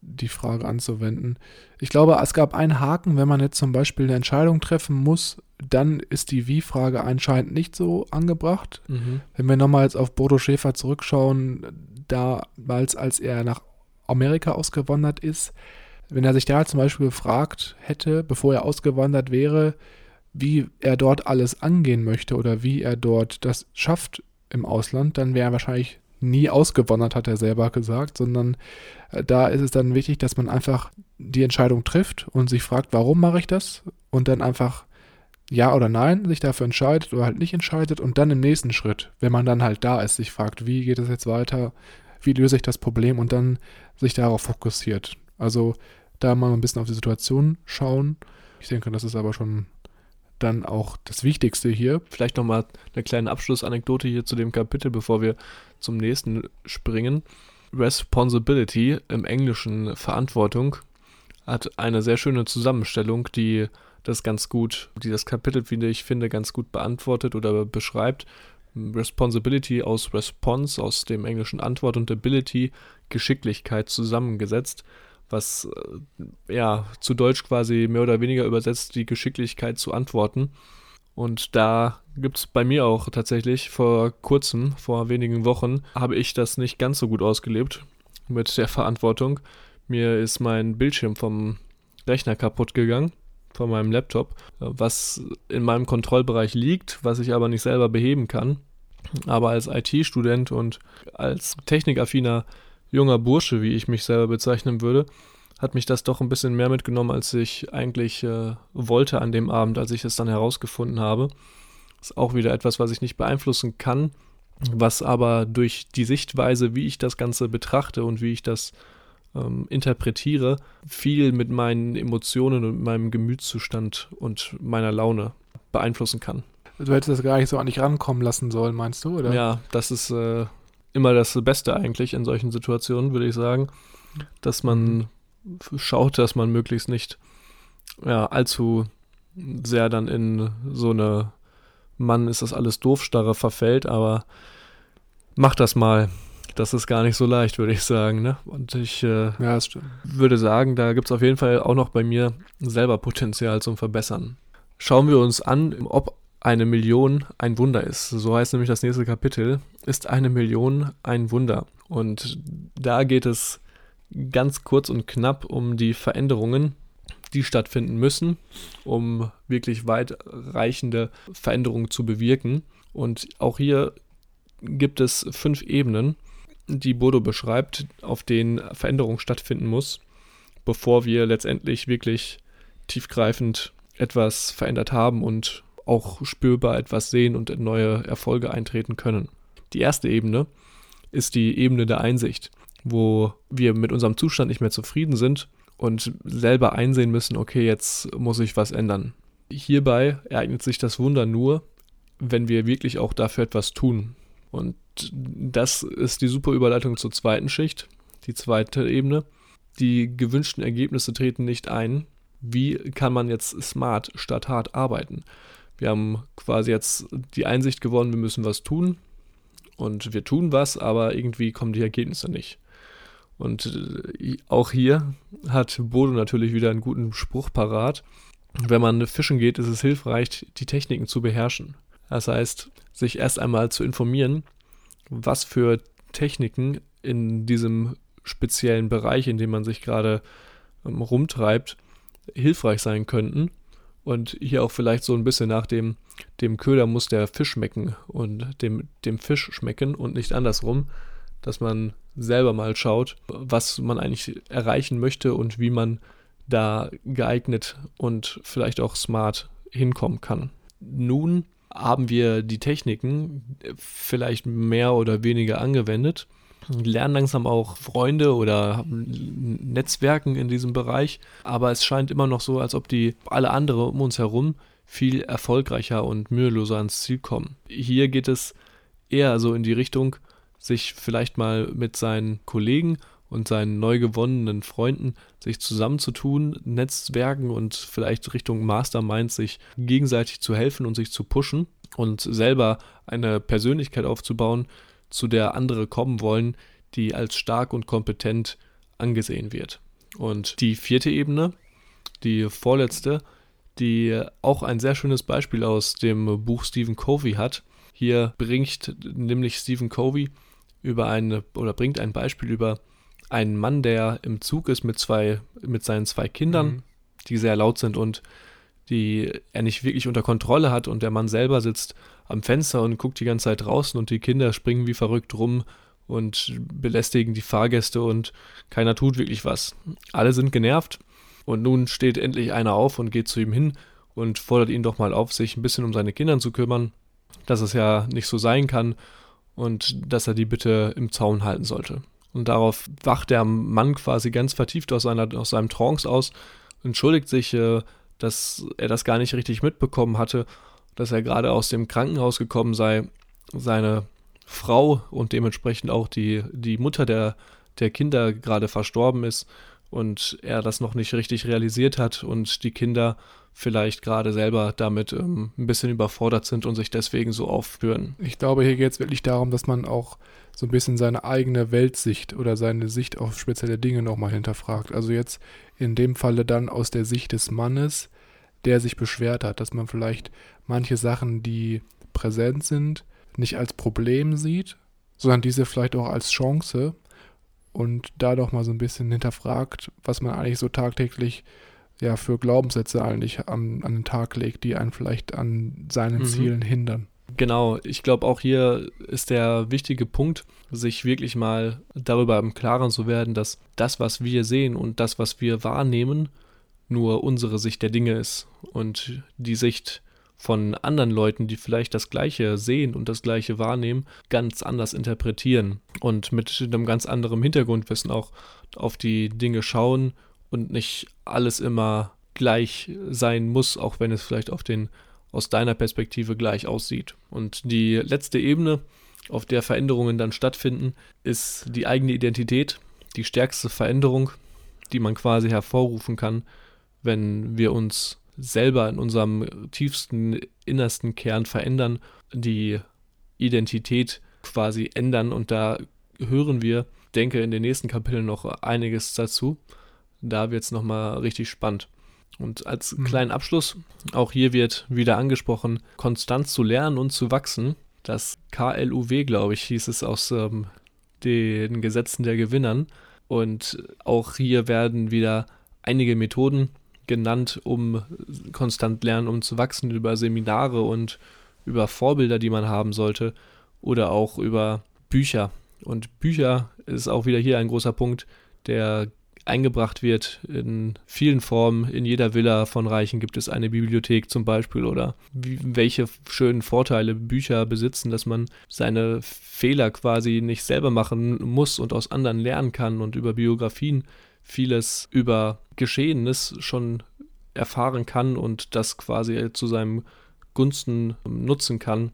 die Frage anzuwenden. Ich glaube, es gab einen Haken, wenn man jetzt zum Beispiel eine Entscheidung treffen muss, dann ist die Wie-Frage anscheinend nicht so angebracht. Mhm. Wenn wir nochmal jetzt auf Bodo Schäfer zurückschauen, damals, als er nach Amerika ausgewandert ist, wenn er sich da zum Beispiel gefragt hätte, bevor er ausgewandert wäre, wie er dort alles angehen möchte oder wie er dort das schafft im Ausland, dann wäre er wahrscheinlich nie ausgewandert, hat er selber gesagt, sondern äh, da ist es dann wichtig, dass man einfach die Entscheidung trifft und sich fragt, warum mache ich das? Und dann einfach ja oder nein sich dafür entscheidet oder halt nicht entscheidet und dann im nächsten Schritt, wenn man dann halt da ist, sich fragt, wie geht es jetzt weiter, wie löse ich das Problem und dann sich darauf fokussiert. Also da mal ein bisschen auf die Situation schauen. Ich denke, das ist aber schon dann auch das Wichtigste hier. Vielleicht nochmal eine kleine Abschlussanekdote hier zu dem Kapitel, bevor wir zum nächsten springen. Responsibility im Englischen Verantwortung hat eine sehr schöne Zusammenstellung, die das ganz gut, die das Kapitel, finde ich, finde, ganz gut beantwortet oder beschreibt. Responsibility aus Response, aus dem englischen Antwort und Ability, Geschicklichkeit zusammengesetzt, was äh, ja zu Deutsch quasi mehr oder weniger übersetzt die Geschicklichkeit zu antworten. Und da gibt es bei mir auch tatsächlich vor kurzem, vor wenigen Wochen, habe ich das nicht ganz so gut ausgelebt mit der Verantwortung. Mir ist mein Bildschirm vom Rechner kaputt gegangen, von meinem Laptop, was in meinem Kontrollbereich liegt, was ich aber nicht selber beheben kann. Aber als IT-Student und als technikaffiner junger Bursche, wie ich mich selber bezeichnen würde, hat mich das doch ein bisschen mehr mitgenommen, als ich eigentlich äh, wollte an dem Abend, als ich es dann herausgefunden habe. Ist auch wieder etwas, was ich nicht beeinflussen kann, was aber durch die Sichtweise, wie ich das Ganze betrachte und wie ich das ähm, interpretiere, viel mit meinen Emotionen und meinem Gemütszustand und meiner Laune beeinflussen kann. Du hättest das gar nicht so an dich rankommen lassen sollen, meinst du, oder? Ja, das ist äh, immer das Beste eigentlich in solchen Situationen, würde ich sagen, dass man schaut, dass man möglichst nicht ja, allzu sehr dann in so eine Mann ist das alles doofstarre verfällt, aber mach das mal. Das ist gar nicht so leicht, würde ich sagen. Ne? Und ich äh, ja, würde sagen, da gibt es auf jeden Fall auch noch bei mir selber Potenzial zum Verbessern. Schauen wir uns an, ob eine Million ein Wunder ist. So heißt nämlich das nächste Kapitel. Ist eine Million ein Wunder? Und da geht es ganz kurz und knapp um die Veränderungen, die stattfinden müssen, um wirklich weitreichende Veränderungen zu bewirken. Und auch hier gibt es fünf Ebenen, die Bodo beschreibt, auf denen Veränderung stattfinden muss, bevor wir letztendlich wirklich tiefgreifend etwas verändert haben und auch spürbar etwas sehen und neue Erfolge eintreten können. Die erste Ebene ist die Ebene der Einsicht, wo wir mit unserem Zustand nicht mehr zufrieden sind und selber einsehen müssen, okay, jetzt muss ich was ändern. Hierbei ereignet sich das Wunder nur, wenn wir wirklich auch dafür etwas tun. Und das ist die super Überleitung zur zweiten Schicht, die zweite Ebene. Die gewünschten Ergebnisse treten nicht ein. Wie kann man jetzt smart statt hart arbeiten? Wir haben quasi jetzt die Einsicht gewonnen, wir müssen was tun. Und wir tun was, aber irgendwie kommen die Ergebnisse nicht. Und äh, auch hier hat Bodo natürlich wieder einen guten Spruch parat. Wenn man fischen geht, ist es hilfreich, die Techniken zu beherrschen. Das heißt, sich erst einmal zu informieren, was für Techniken in diesem speziellen Bereich, in dem man sich gerade ähm, rumtreibt, hilfreich sein könnten und hier auch vielleicht so ein bisschen nach dem, dem Köder muss der Fisch schmecken und dem, dem Fisch schmecken und nicht andersrum, dass man selber mal schaut, was man eigentlich erreichen möchte und wie man da geeignet und vielleicht auch smart hinkommen kann. Nun haben wir die Techniken vielleicht mehr oder weniger angewendet lernen langsam auch Freunde oder Netzwerken in diesem Bereich, aber es scheint immer noch so, als ob die alle anderen um uns herum viel erfolgreicher und müheloser ans Ziel kommen. Hier geht es eher so in die Richtung, sich vielleicht mal mit seinen Kollegen und seinen neu gewonnenen Freunden sich zusammenzutun, Netzwerken und vielleicht Richtung Mastermind sich gegenseitig zu helfen und sich zu pushen und selber eine Persönlichkeit aufzubauen, zu der andere kommen wollen, die als stark und kompetent angesehen wird. Und die vierte Ebene, die vorletzte, die auch ein sehr schönes Beispiel aus dem Buch Stephen Covey hat. Hier bringt nämlich Stephen Covey über eine oder bringt ein Beispiel über einen Mann, der im Zug ist mit zwei mit seinen zwei Kindern, mhm. die sehr laut sind und die er nicht wirklich unter Kontrolle hat und der Mann selber sitzt am Fenster und guckt die ganze Zeit draußen und die Kinder springen wie verrückt rum und belästigen die Fahrgäste und keiner tut wirklich was. Alle sind genervt und nun steht endlich einer auf und geht zu ihm hin und fordert ihn doch mal auf, sich ein bisschen um seine Kinder zu kümmern, dass es ja nicht so sein kann und dass er die bitte im Zaun halten sollte. Und darauf wacht der Mann quasi ganz vertieft aus, seiner, aus seinem Trance aus, entschuldigt sich, äh, dass er das gar nicht richtig mitbekommen hatte, dass er gerade aus dem Krankenhaus gekommen sei, seine Frau und dementsprechend auch die, die Mutter der, der Kinder gerade verstorben ist und er das noch nicht richtig realisiert hat und die Kinder vielleicht gerade selber damit ähm, ein bisschen überfordert sind und sich deswegen so aufführen. Ich glaube, hier geht es wirklich darum, dass man auch so ein bisschen seine eigene Weltsicht oder seine Sicht auf spezielle Dinge nochmal hinterfragt. Also jetzt in dem Falle dann aus der Sicht des Mannes, der sich beschwert hat, dass man vielleicht manche Sachen, die präsent sind, nicht als Problem sieht, sondern diese vielleicht auch als Chance und da doch mal so ein bisschen hinterfragt, was man eigentlich so tagtäglich ja für Glaubenssätze eigentlich an, an den Tag legt, die einen vielleicht an seinen mhm. Zielen hindern. Genau, ich glaube auch hier ist der wichtige Punkt, sich wirklich mal darüber im Klaren zu werden, dass das, was wir sehen und das, was wir wahrnehmen, nur unsere Sicht der Dinge ist. Und die Sicht von anderen Leuten, die vielleicht das Gleiche sehen und das Gleiche wahrnehmen, ganz anders interpretieren und mit einem ganz anderen Hintergrundwissen auch auf die Dinge schauen und nicht alles immer gleich sein muss, auch wenn es vielleicht auf den aus deiner Perspektive gleich aussieht. Und die letzte Ebene, auf der Veränderungen dann stattfinden, ist die eigene Identität, die stärkste Veränderung, die man quasi hervorrufen kann, wenn wir uns selber in unserem tiefsten, innersten Kern verändern, die Identität quasi ändern. Und da hören wir, denke, in den nächsten Kapiteln noch einiges dazu. Da wird es nochmal richtig spannend. Und als mhm. kleinen Abschluss, auch hier wird wieder angesprochen, konstant zu lernen und zu wachsen. Das KLUW, glaube ich, hieß es aus ähm, den Gesetzen der Gewinnern. Und auch hier werden wieder einige Methoden genannt, um konstant lernen, um zu wachsen, über Seminare und über Vorbilder, die man haben sollte oder auch über Bücher. Und Bücher ist auch wieder hier ein großer Punkt, der eingebracht wird in vielen Formen. In jeder Villa von Reichen gibt es eine Bibliothek zum Beispiel oder wie, welche schönen Vorteile Bücher besitzen, dass man seine Fehler quasi nicht selber machen muss und aus anderen lernen kann und über Biografien vieles über Geschehenes schon erfahren kann und das quasi zu seinem Gunsten nutzen kann,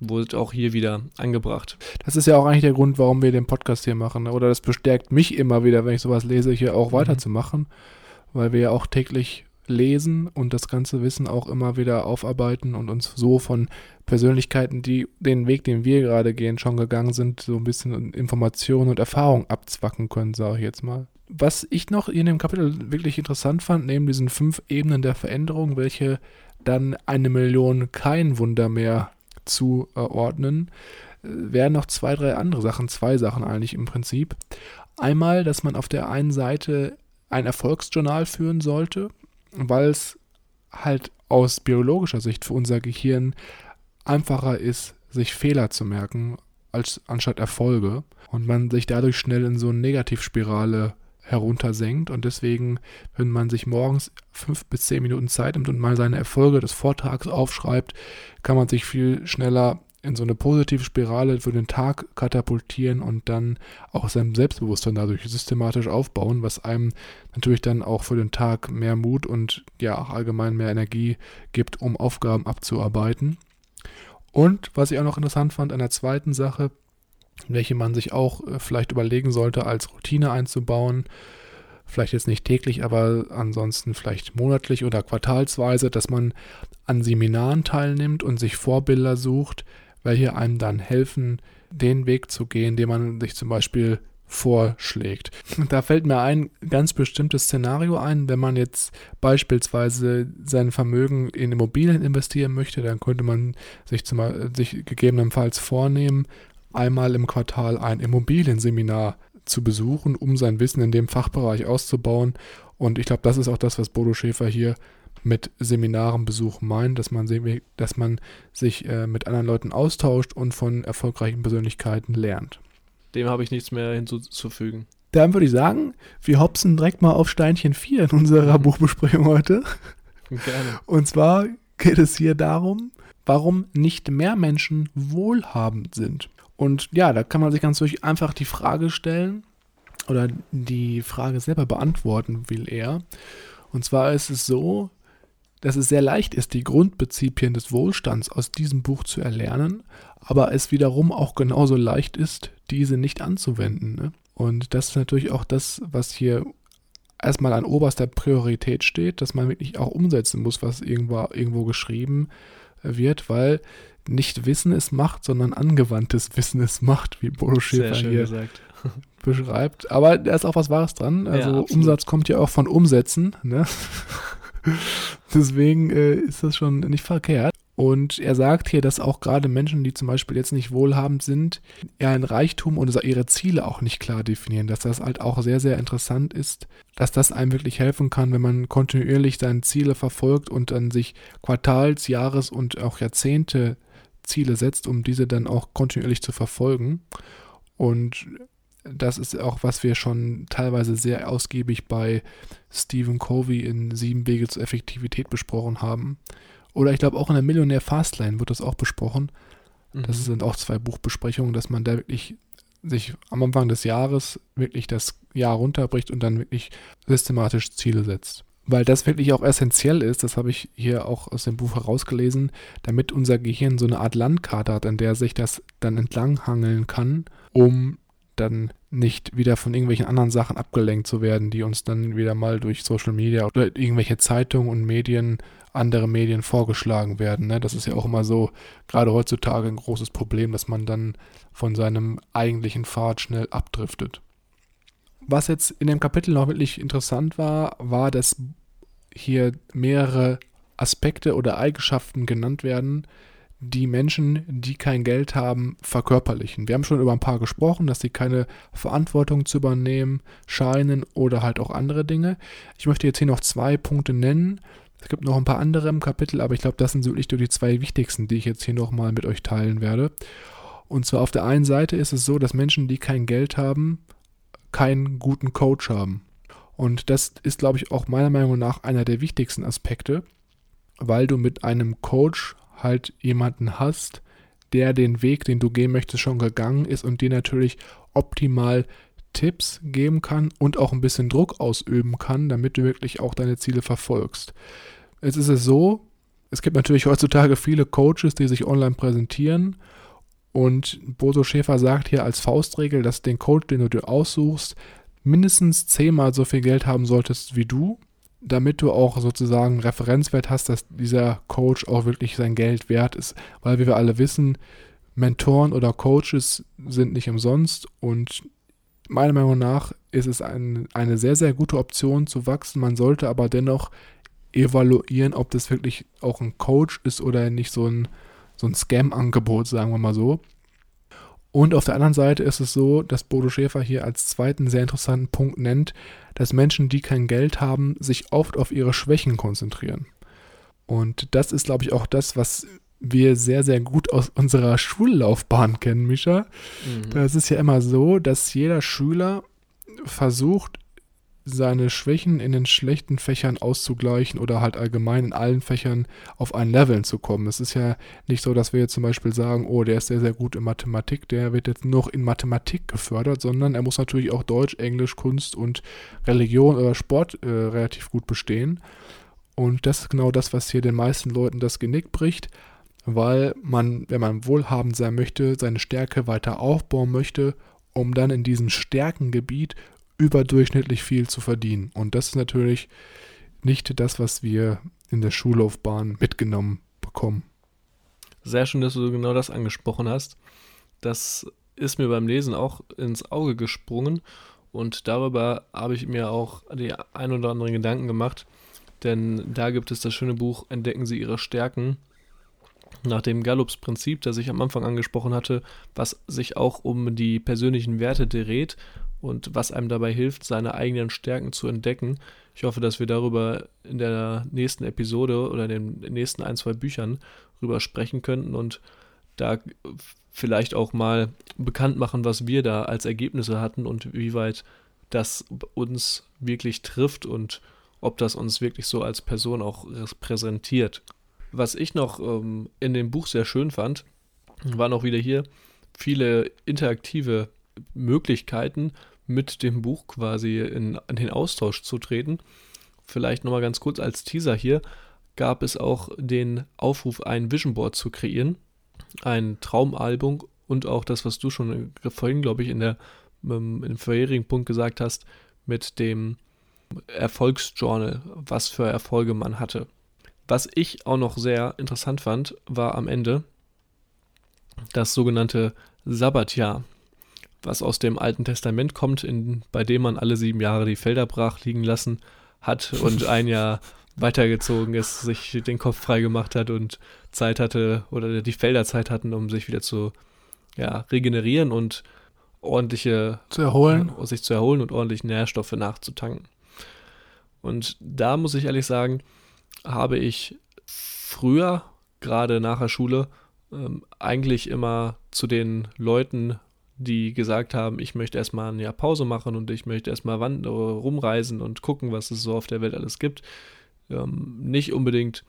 wurde auch hier wieder angebracht. Das ist ja auch eigentlich der Grund, warum wir den Podcast hier machen. Oder das bestärkt mich immer wieder, wenn ich sowas lese, hier auch mhm. weiterzumachen, weil wir ja auch täglich lesen und das ganze Wissen auch immer wieder aufarbeiten und uns so von Persönlichkeiten, die den Weg, den wir gerade gehen, schon gegangen sind, so ein bisschen Informationen und Erfahrung abzwacken können, sage ich jetzt mal was ich noch in dem Kapitel wirklich interessant fand, neben diesen fünf Ebenen der Veränderung, welche dann eine Million kein Wunder mehr zuordnen, äh, wären noch zwei, drei andere Sachen, zwei Sachen eigentlich im Prinzip. Einmal, dass man auf der einen Seite ein Erfolgsjournal führen sollte, weil es halt aus biologischer Sicht für unser Gehirn einfacher ist, sich Fehler zu merken, als anstatt Erfolge und man sich dadurch schnell in so eine Negativspirale heruntersenkt und deswegen, wenn man sich morgens fünf bis zehn Minuten Zeit nimmt und mal seine Erfolge des Vortrags aufschreibt, kann man sich viel schneller in so eine positive Spirale für den Tag katapultieren und dann auch sein Selbstbewusstsein dadurch systematisch aufbauen, was einem natürlich dann auch für den Tag mehr Mut und ja auch allgemein mehr Energie gibt, um Aufgaben abzuarbeiten. Und was ich auch noch interessant fand an der zweiten Sache, welche man sich auch äh, vielleicht überlegen sollte, als Routine einzubauen. Vielleicht jetzt nicht täglich, aber ansonsten vielleicht monatlich oder quartalsweise, dass man an Seminaren teilnimmt und sich Vorbilder sucht, welche einem dann helfen, den Weg zu gehen, den man sich zum Beispiel vorschlägt. Da fällt mir ein ganz bestimmtes Szenario ein, wenn man jetzt beispielsweise sein Vermögen in Immobilien investieren möchte, dann könnte man sich, zum, sich gegebenenfalls vornehmen, einmal im Quartal ein Immobilienseminar zu besuchen, um sein Wissen in dem Fachbereich auszubauen. Und ich glaube, das ist auch das, was Bodo Schäfer hier mit Seminarenbesuch meint, dass man, dass man sich äh, mit anderen Leuten austauscht und von erfolgreichen Persönlichkeiten lernt. Dem habe ich nichts mehr hinzuzufügen. Dann würde ich sagen, wir hopsen direkt mal auf Steinchen 4 in unserer Buchbesprechung heute. Gerne. Und zwar geht es hier darum, warum nicht mehr Menschen wohlhabend sind. Und ja, da kann man sich ganz einfach die Frage stellen oder die Frage selber beantworten will er. Und zwar ist es so, dass es sehr leicht ist, die Grundprinzipien des Wohlstands aus diesem Buch zu erlernen, aber es wiederum auch genauso leicht ist, diese nicht anzuwenden. Ne? Und das ist natürlich auch das, was hier erstmal an oberster Priorität steht, dass man wirklich auch umsetzen muss, was irgendwo, irgendwo geschrieben wird, weil nicht Wissen ist Macht, sondern angewandtes Wissen ist Macht, wie Bodo Schäfer hier gesagt. beschreibt. Aber da ist auch was Wahres dran. Also ja, Umsatz kommt ja auch von Umsätzen. Ne? Deswegen äh, ist das schon nicht verkehrt. Und er sagt hier, dass auch gerade Menschen, die zum Beispiel jetzt nicht wohlhabend sind, eher ein Reichtum und ihre Ziele auch nicht klar definieren. Dass das halt auch sehr, sehr interessant ist, dass das einem wirklich helfen kann, wenn man kontinuierlich seine Ziele verfolgt und dann sich Quartals-, Jahres- und auch Jahrzehnte Ziele setzt, um diese dann auch kontinuierlich zu verfolgen. Und das ist auch, was wir schon teilweise sehr ausgiebig bei Stephen Covey in Sieben Wege zur Effektivität besprochen haben. Oder ich glaube auch in der Millionär Fastlane wird das auch besprochen. Mhm. Das sind auch zwei Buchbesprechungen, dass man da wirklich sich am Anfang des Jahres wirklich das Jahr runterbricht und dann wirklich systematisch Ziele setzt. Weil das wirklich auch essentiell ist, das habe ich hier auch aus dem Buch herausgelesen, damit unser Gehirn so eine Art Landkarte hat, an der sich das dann entlanghangeln kann, um dann nicht wieder von irgendwelchen anderen Sachen abgelenkt zu werden, die uns dann wieder mal durch Social Media oder irgendwelche Zeitungen und Medien, andere Medien vorgeschlagen werden. Ne? Das ist ja auch immer so, gerade heutzutage ein großes Problem, dass man dann von seinem eigentlichen Pfad schnell abdriftet. Was jetzt in dem Kapitel noch wirklich interessant war, war, dass hier mehrere Aspekte oder Eigenschaften genannt werden, die Menschen, die kein Geld haben, verkörperlichen. Wir haben schon über ein paar gesprochen, dass sie keine Verantwortung zu übernehmen scheinen oder halt auch andere Dinge. Ich möchte jetzt hier noch zwei Punkte nennen. Es gibt noch ein paar andere im Kapitel, aber ich glaube, das sind wirklich nur die zwei wichtigsten, die ich jetzt hier nochmal mit euch teilen werde. Und zwar auf der einen Seite ist es so, dass Menschen, die kein Geld haben, keinen guten Coach haben. Und das ist, glaube ich, auch meiner Meinung nach einer der wichtigsten Aspekte, weil du mit einem Coach halt jemanden hast, der den Weg, den du gehen möchtest, schon gegangen ist und dir natürlich optimal Tipps geben kann und auch ein bisschen Druck ausüben kann, damit du wirklich auch deine Ziele verfolgst. Jetzt ist es so, es gibt natürlich heutzutage viele Coaches, die sich online präsentieren und Boso Schäfer sagt hier als Faustregel, dass den Coach, den du dir aussuchst, mindestens zehnmal so viel Geld haben solltest wie du damit du auch sozusagen Referenzwert hast, dass dieser Coach auch wirklich sein Geld wert ist. Weil wie wir alle wissen, Mentoren oder Coaches sind nicht umsonst und meiner Meinung nach ist es ein, eine sehr, sehr gute Option zu wachsen. Man sollte aber dennoch evaluieren, ob das wirklich auch ein Coach ist oder nicht so ein, so ein Scam-Angebot, sagen wir mal so. Und auf der anderen Seite ist es so, dass Bodo Schäfer hier als zweiten sehr interessanten Punkt nennt, dass Menschen, die kein Geld haben, sich oft auf ihre Schwächen konzentrieren. Und das ist, glaube ich, auch das, was wir sehr, sehr gut aus unserer Schullaufbahn kennen, Mischa. Mhm. Das ist ja immer so, dass jeder Schüler versucht, seine Schwächen in den schlechten Fächern auszugleichen oder halt allgemein in allen Fächern auf ein Level zu kommen. Es ist ja nicht so, dass wir jetzt zum Beispiel sagen, oh, der ist sehr, sehr gut in Mathematik, der wird jetzt noch in Mathematik gefördert, sondern er muss natürlich auch Deutsch, Englisch, Kunst und Religion oder Sport äh, relativ gut bestehen. Und das ist genau das, was hier den meisten Leuten das Genick bricht, weil man, wenn man wohlhabend sein möchte, seine Stärke weiter aufbauen möchte, um dann in diesem Stärkengebiet überdurchschnittlich viel zu verdienen. Und das ist natürlich nicht das, was wir in der Schullaufbahn mitgenommen bekommen. Sehr schön, dass du genau das angesprochen hast. Das ist mir beim Lesen auch ins Auge gesprungen und darüber habe ich mir auch die ein oder anderen Gedanken gemacht, denn da gibt es das schöne Buch Entdecken Sie Ihre Stärken nach dem Gallups Prinzip, das ich am Anfang angesprochen hatte, was sich auch um die persönlichen Werte dreht und was einem dabei hilft, seine eigenen Stärken zu entdecken. Ich hoffe, dass wir darüber in der nächsten Episode oder in den nächsten ein, zwei Büchern rüber sprechen könnten und da vielleicht auch mal bekannt machen, was wir da als Ergebnisse hatten und wie weit das uns wirklich trifft und ob das uns wirklich so als Person auch repräsentiert. Was ich noch ähm, in dem Buch sehr schön fand, waren auch wieder hier viele interaktive Möglichkeiten, mit dem Buch quasi in, in den Austausch zu treten. Vielleicht nochmal ganz kurz als Teaser hier, gab es auch den Aufruf, ein Vision Board zu kreieren, ein Traumalbum und auch das, was du schon vorhin, glaube ich, in der, ähm, im vorherigen Punkt gesagt hast, mit dem Erfolgsjournal, was für Erfolge man hatte. Was ich auch noch sehr interessant fand, war am Ende das sogenannte Sabbatjahr, was aus dem Alten Testament kommt, in, bei dem man alle sieben Jahre die Felder brach liegen lassen hat und ein Jahr weitergezogen ist, sich den Kopf frei gemacht hat und Zeit hatte oder die Felder Zeit hatten, um sich wieder zu ja, regenerieren und ordentliche zu erholen, äh, sich zu erholen und ordentlich Nährstoffe nachzutanken. Und da muss ich ehrlich sagen, habe ich früher, gerade nach der Schule, ähm, eigentlich immer zu den Leuten, die gesagt haben, ich möchte erstmal ein Jahr Pause machen und ich möchte erstmal wandern, rumreisen und gucken, was es so auf der Welt alles gibt, ähm, nicht unbedingt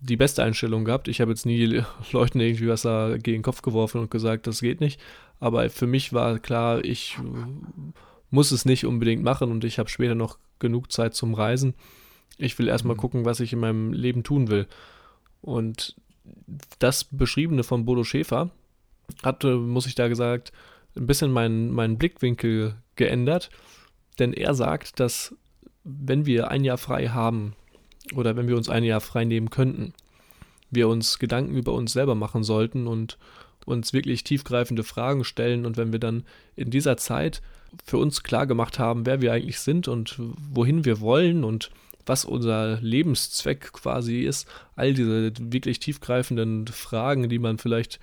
die beste Einstellung gehabt. Ich habe jetzt nie Leuten irgendwie was da gegen den Kopf geworfen und gesagt, das geht nicht. Aber für mich war klar, ich muss es nicht unbedingt machen und ich habe später noch genug Zeit zum Reisen. Ich will erstmal mhm. gucken, was ich in meinem Leben tun will. Und das Beschriebene von Bodo Schäfer hat, muss ich da gesagt, ein bisschen meinen, meinen Blickwinkel geändert. Denn er sagt, dass wenn wir ein Jahr frei haben, oder wenn wir uns ein Jahr frei nehmen könnten, wir uns Gedanken über uns selber machen sollten und uns wirklich tiefgreifende Fragen stellen und wenn wir dann in dieser Zeit für uns klar gemacht haben, wer wir eigentlich sind und wohin wir wollen und was unser Lebenszweck quasi ist, all diese wirklich tiefgreifenden Fragen, die man vielleicht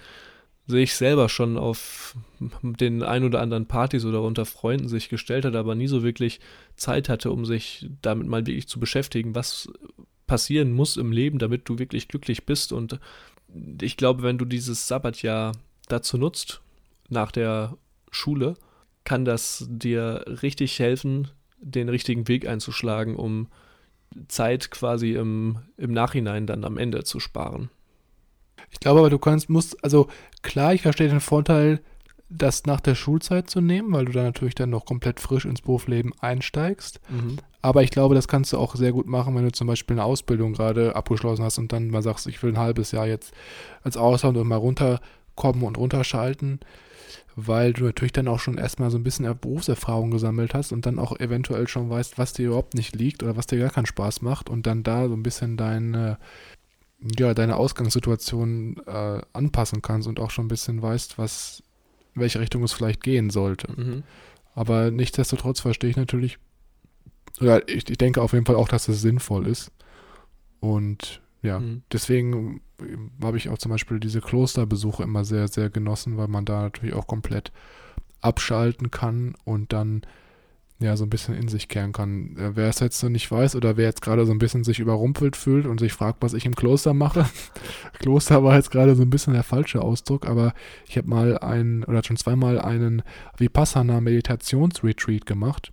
sich selber schon auf den ein oder anderen Partys oder unter Freunden sich gestellt hat, aber nie so wirklich Zeit hatte, um sich damit mal wirklich zu beschäftigen, was passieren muss im Leben, damit du wirklich glücklich bist. Und ich glaube, wenn du dieses Sabbatjahr dazu nutzt, nach der Schule, kann das dir richtig helfen, den richtigen Weg einzuschlagen, um Zeit quasi im, im Nachhinein dann am Ende zu sparen. Ich glaube aber, du kannst, musst, also klar, ich verstehe den Vorteil, das nach der Schulzeit zu nehmen, weil du da natürlich dann noch komplett frisch ins Berufsleben einsteigst. Mhm. Aber ich glaube, das kannst du auch sehr gut machen, wenn du zum Beispiel eine Ausbildung gerade abgeschlossen hast und dann mal sagst, ich will ein halbes Jahr jetzt als Ausland und mal runterkommen und runterschalten, weil du natürlich dann auch schon erstmal so ein bisschen Berufserfahrung gesammelt hast und dann auch eventuell schon weißt, was dir überhaupt nicht liegt oder was dir gar keinen Spaß macht und dann da so ein bisschen deine ja, deine Ausgangssituation äh, anpassen kannst und auch schon ein bisschen weißt, was, in welche Richtung es vielleicht gehen sollte. Mhm. Aber nichtsdestotrotz verstehe ich natürlich, oder ich, ich denke auf jeden Fall auch, dass es sinnvoll ist. Und ja, mhm. deswegen habe ich auch zum Beispiel diese Klosterbesuche immer sehr, sehr genossen, weil man da natürlich auch komplett abschalten kann und dann ja, so ein bisschen in sich kehren kann. Äh, wer es jetzt so nicht weiß oder wer jetzt gerade so ein bisschen sich überrumpelt fühlt und sich fragt, was ich im Kloster mache. Kloster war jetzt gerade so ein bisschen der falsche Ausdruck, aber ich habe mal einen oder schon zweimal einen Vipassana Meditationsretreat gemacht.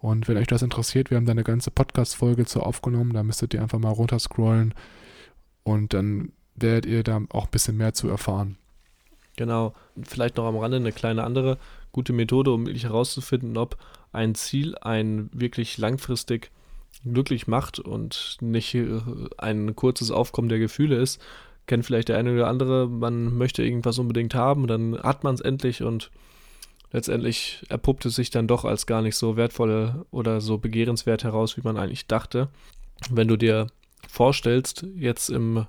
Und wenn euch das interessiert, wir haben da eine ganze Podcast-Folge zu aufgenommen, da müsstet ihr einfach mal runterscrollen und dann werdet ihr da auch ein bisschen mehr zu erfahren. Genau, vielleicht noch am Rande eine kleine andere gute Methode, um wirklich herauszufinden, ob ein Ziel einen wirklich langfristig glücklich macht und nicht äh, ein kurzes Aufkommen der Gefühle ist. Kennt vielleicht der eine oder andere, man möchte irgendwas unbedingt haben, dann hat man es endlich und letztendlich erpuppt es sich dann doch als gar nicht so wertvoll oder so begehrenswert heraus, wie man eigentlich dachte. Wenn du dir vorstellst, jetzt im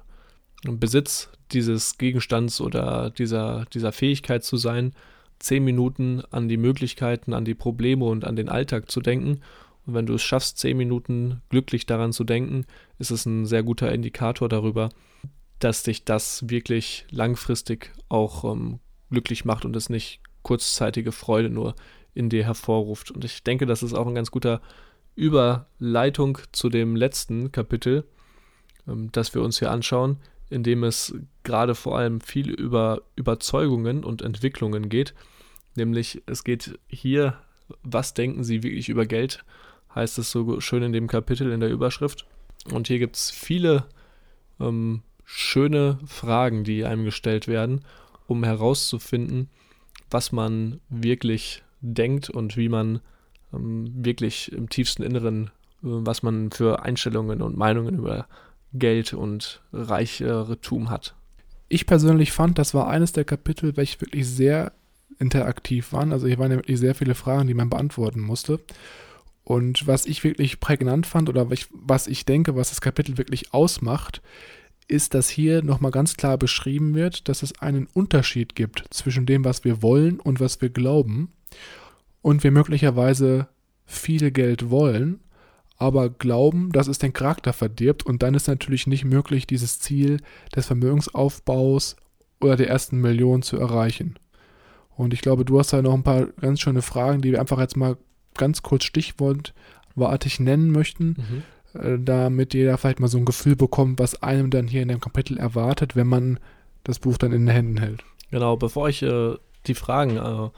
Besitz dieses Gegenstands oder dieser, dieser Fähigkeit zu sein, zehn Minuten an die Möglichkeiten, an die Probleme und an den Alltag zu denken. Und wenn du es schaffst, zehn Minuten glücklich daran zu denken, ist es ein sehr guter Indikator darüber, dass dich das wirklich langfristig auch ähm, glücklich macht und es nicht kurzzeitige Freude nur in dir hervorruft. Und ich denke, das ist auch ein ganz guter Überleitung zu dem letzten Kapitel, ähm, das wir uns hier anschauen, in dem es gerade vor allem viel über Überzeugungen und Entwicklungen geht. Nämlich es geht hier, was denken Sie wirklich über Geld, heißt es so schön in dem Kapitel in der Überschrift. Und hier gibt es viele ähm, schöne Fragen, die einem gestellt werden, um herauszufinden, was man wirklich denkt und wie man ähm, wirklich im tiefsten Inneren, äh, was man für Einstellungen und Meinungen über Geld und Reichtum hat. Ich persönlich fand, das war eines der Kapitel, welche wirklich sehr interaktiv waren. Also hier waren ja wirklich sehr viele Fragen, die man beantworten musste. Und was ich wirklich prägnant fand oder was ich denke, was das Kapitel wirklich ausmacht, ist, dass hier nochmal ganz klar beschrieben wird, dass es einen Unterschied gibt zwischen dem, was wir wollen und was wir glauben. Und wir möglicherweise viel Geld wollen, aber glauben, dass es den Charakter verdirbt. Und dann ist natürlich nicht möglich, dieses Ziel des Vermögensaufbaus oder der ersten Million zu erreichen. Und ich glaube, du hast da noch ein paar ganz schöne Fragen, die wir einfach jetzt mal ganz kurz stichwortartig nennen möchten, mhm. äh, damit jeder vielleicht mal so ein Gefühl bekommt, was einem dann hier in dem Kapitel erwartet, wenn man das Buch dann in den Händen hält. Genau, bevor ich äh, die Fragen äh,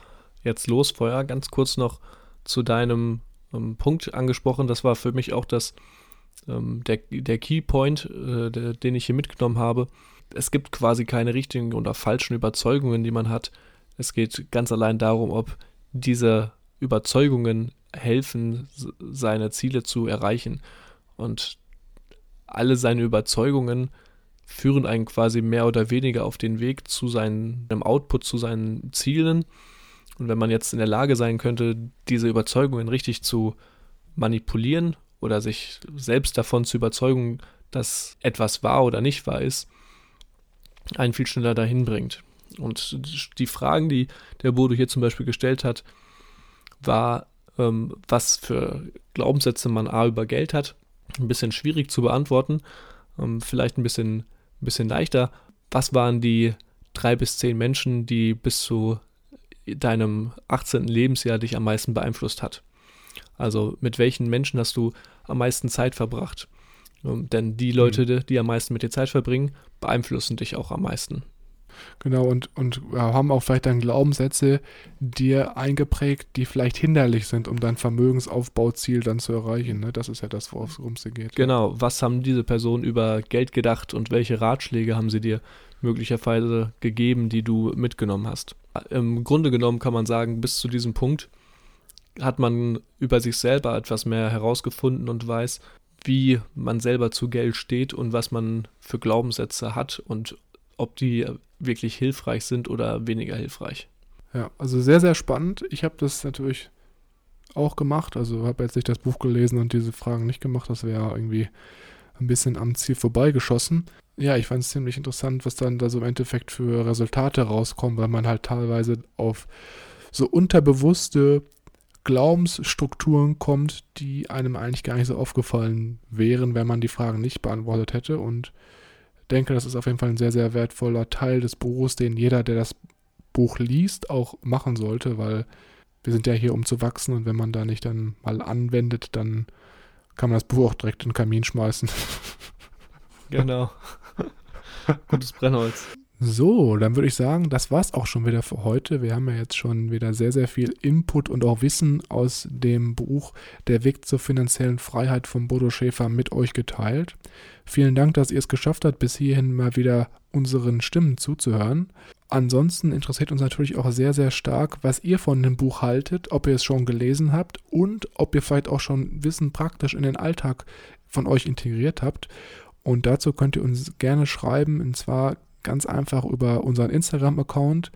jetzt losfeuer, ganz kurz noch zu deinem ähm, Punkt angesprochen. Das war für mich auch das, ähm, der, der Keypoint, äh, der, den ich hier mitgenommen habe. Es gibt quasi keine richtigen oder falschen Überzeugungen, die man hat. Es geht ganz allein darum, ob diese Überzeugungen helfen, seine Ziele zu erreichen. Und alle seine Überzeugungen führen einen quasi mehr oder weniger auf den Weg zu seinem Output, zu seinen Zielen. Und wenn man jetzt in der Lage sein könnte, diese Überzeugungen richtig zu manipulieren oder sich selbst davon zu überzeugen, dass etwas wahr oder nicht wahr ist, einen viel schneller dahin bringt. Und die Fragen, die der Bodo hier zum Beispiel gestellt hat, war, ähm, was für Glaubenssätze man A über Geld hat. Ein bisschen schwierig zu beantworten, ähm, vielleicht ein bisschen, ein bisschen leichter. Was waren die drei bis zehn Menschen, die bis zu deinem 18. Lebensjahr dich am meisten beeinflusst hat? Also mit welchen Menschen hast du am meisten Zeit verbracht? Ähm, denn die Leute, mhm. die am meisten mit dir Zeit verbringen, beeinflussen dich auch am meisten. Genau, und, und haben auch vielleicht dann Glaubenssätze dir eingeprägt, die vielleicht hinderlich sind, um dein Vermögensaufbauziel dann zu erreichen. Ne? Das ist ja das, worum es geht. Genau, was haben diese Personen über Geld gedacht und welche Ratschläge haben sie dir möglicherweise gegeben, die du mitgenommen hast? Im Grunde genommen kann man sagen, bis zu diesem Punkt hat man über sich selber etwas mehr herausgefunden und weiß, wie man selber zu Geld steht und was man für Glaubenssätze hat und ob die wirklich hilfreich sind oder weniger hilfreich. Ja, also sehr, sehr spannend. Ich habe das natürlich auch gemacht. Also habe jetzt nicht das Buch gelesen und diese Fragen nicht gemacht. Das wäre irgendwie ein bisschen am Ziel vorbeigeschossen. Ja, ich fand es ziemlich interessant, was dann da so im Endeffekt für Resultate rauskommen, weil man halt teilweise auf so unterbewusste Glaubensstrukturen kommt, die einem eigentlich gar nicht so aufgefallen wären, wenn man die Fragen nicht beantwortet hätte. Und denke, das ist auf jeden Fall ein sehr, sehr wertvoller Teil des Buches, den jeder, der das Buch liest, auch machen sollte, weil wir sind ja hier, um zu wachsen und wenn man da nicht dann mal anwendet, dann kann man das Buch auch direkt in den Kamin schmeißen. Genau. Gutes Brennholz. So, dann würde ich sagen, das war's auch schon wieder für heute. Wir haben ja jetzt schon wieder sehr, sehr viel Input und auch Wissen aus dem Buch Der Weg zur finanziellen Freiheit von Bodo Schäfer mit euch geteilt. Vielen Dank, dass ihr es geschafft habt, bis hierhin mal wieder unseren Stimmen zuzuhören. Ansonsten interessiert uns natürlich auch sehr, sehr stark, was ihr von dem Buch haltet, ob ihr es schon gelesen habt und ob ihr vielleicht auch schon Wissen praktisch in den Alltag von euch integriert habt. Und dazu könnt ihr uns gerne schreiben, und zwar ganz einfach über unseren Instagram-Account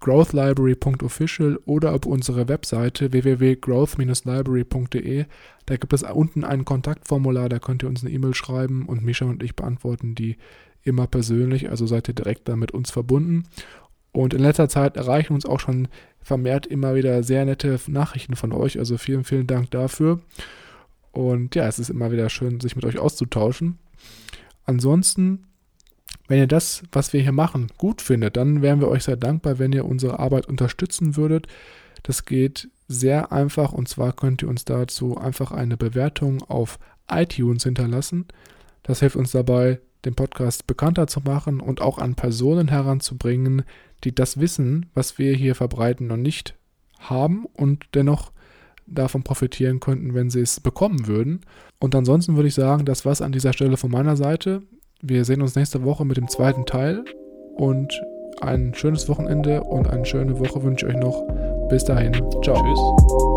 growthlibrary.official oder auf unsere Webseite www.growth-library.de. Da gibt es unten ein Kontaktformular, da könnt ihr uns eine E-Mail schreiben und Misha und ich beantworten die immer persönlich, also seid ihr direkt da mit uns verbunden. Und in letzter Zeit erreichen uns auch schon vermehrt immer wieder sehr nette Nachrichten von euch, also vielen, vielen Dank dafür. Und ja, es ist immer wieder schön, sich mit euch auszutauschen. Ansonsten wenn ihr das, was wir hier machen, gut findet, dann wären wir euch sehr dankbar, wenn ihr unsere Arbeit unterstützen würdet. Das geht sehr einfach und zwar könnt ihr uns dazu einfach eine Bewertung auf iTunes hinterlassen. Das hilft uns dabei, den Podcast bekannter zu machen und auch an Personen heranzubringen, die das Wissen, was wir hier verbreiten, noch nicht haben und dennoch davon profitieren könnten, wenn sie es bekommen würden. Und ansonsten würde ich sagen, das war's an dieser Stelle von meiner Seite. Wir sehen uns nächste Woche mit dem zweiten Teil und ein schönes Wochenende und eine schöne Woche wünsche ich euch noch. Bis dahin. Ciao. Tschüss.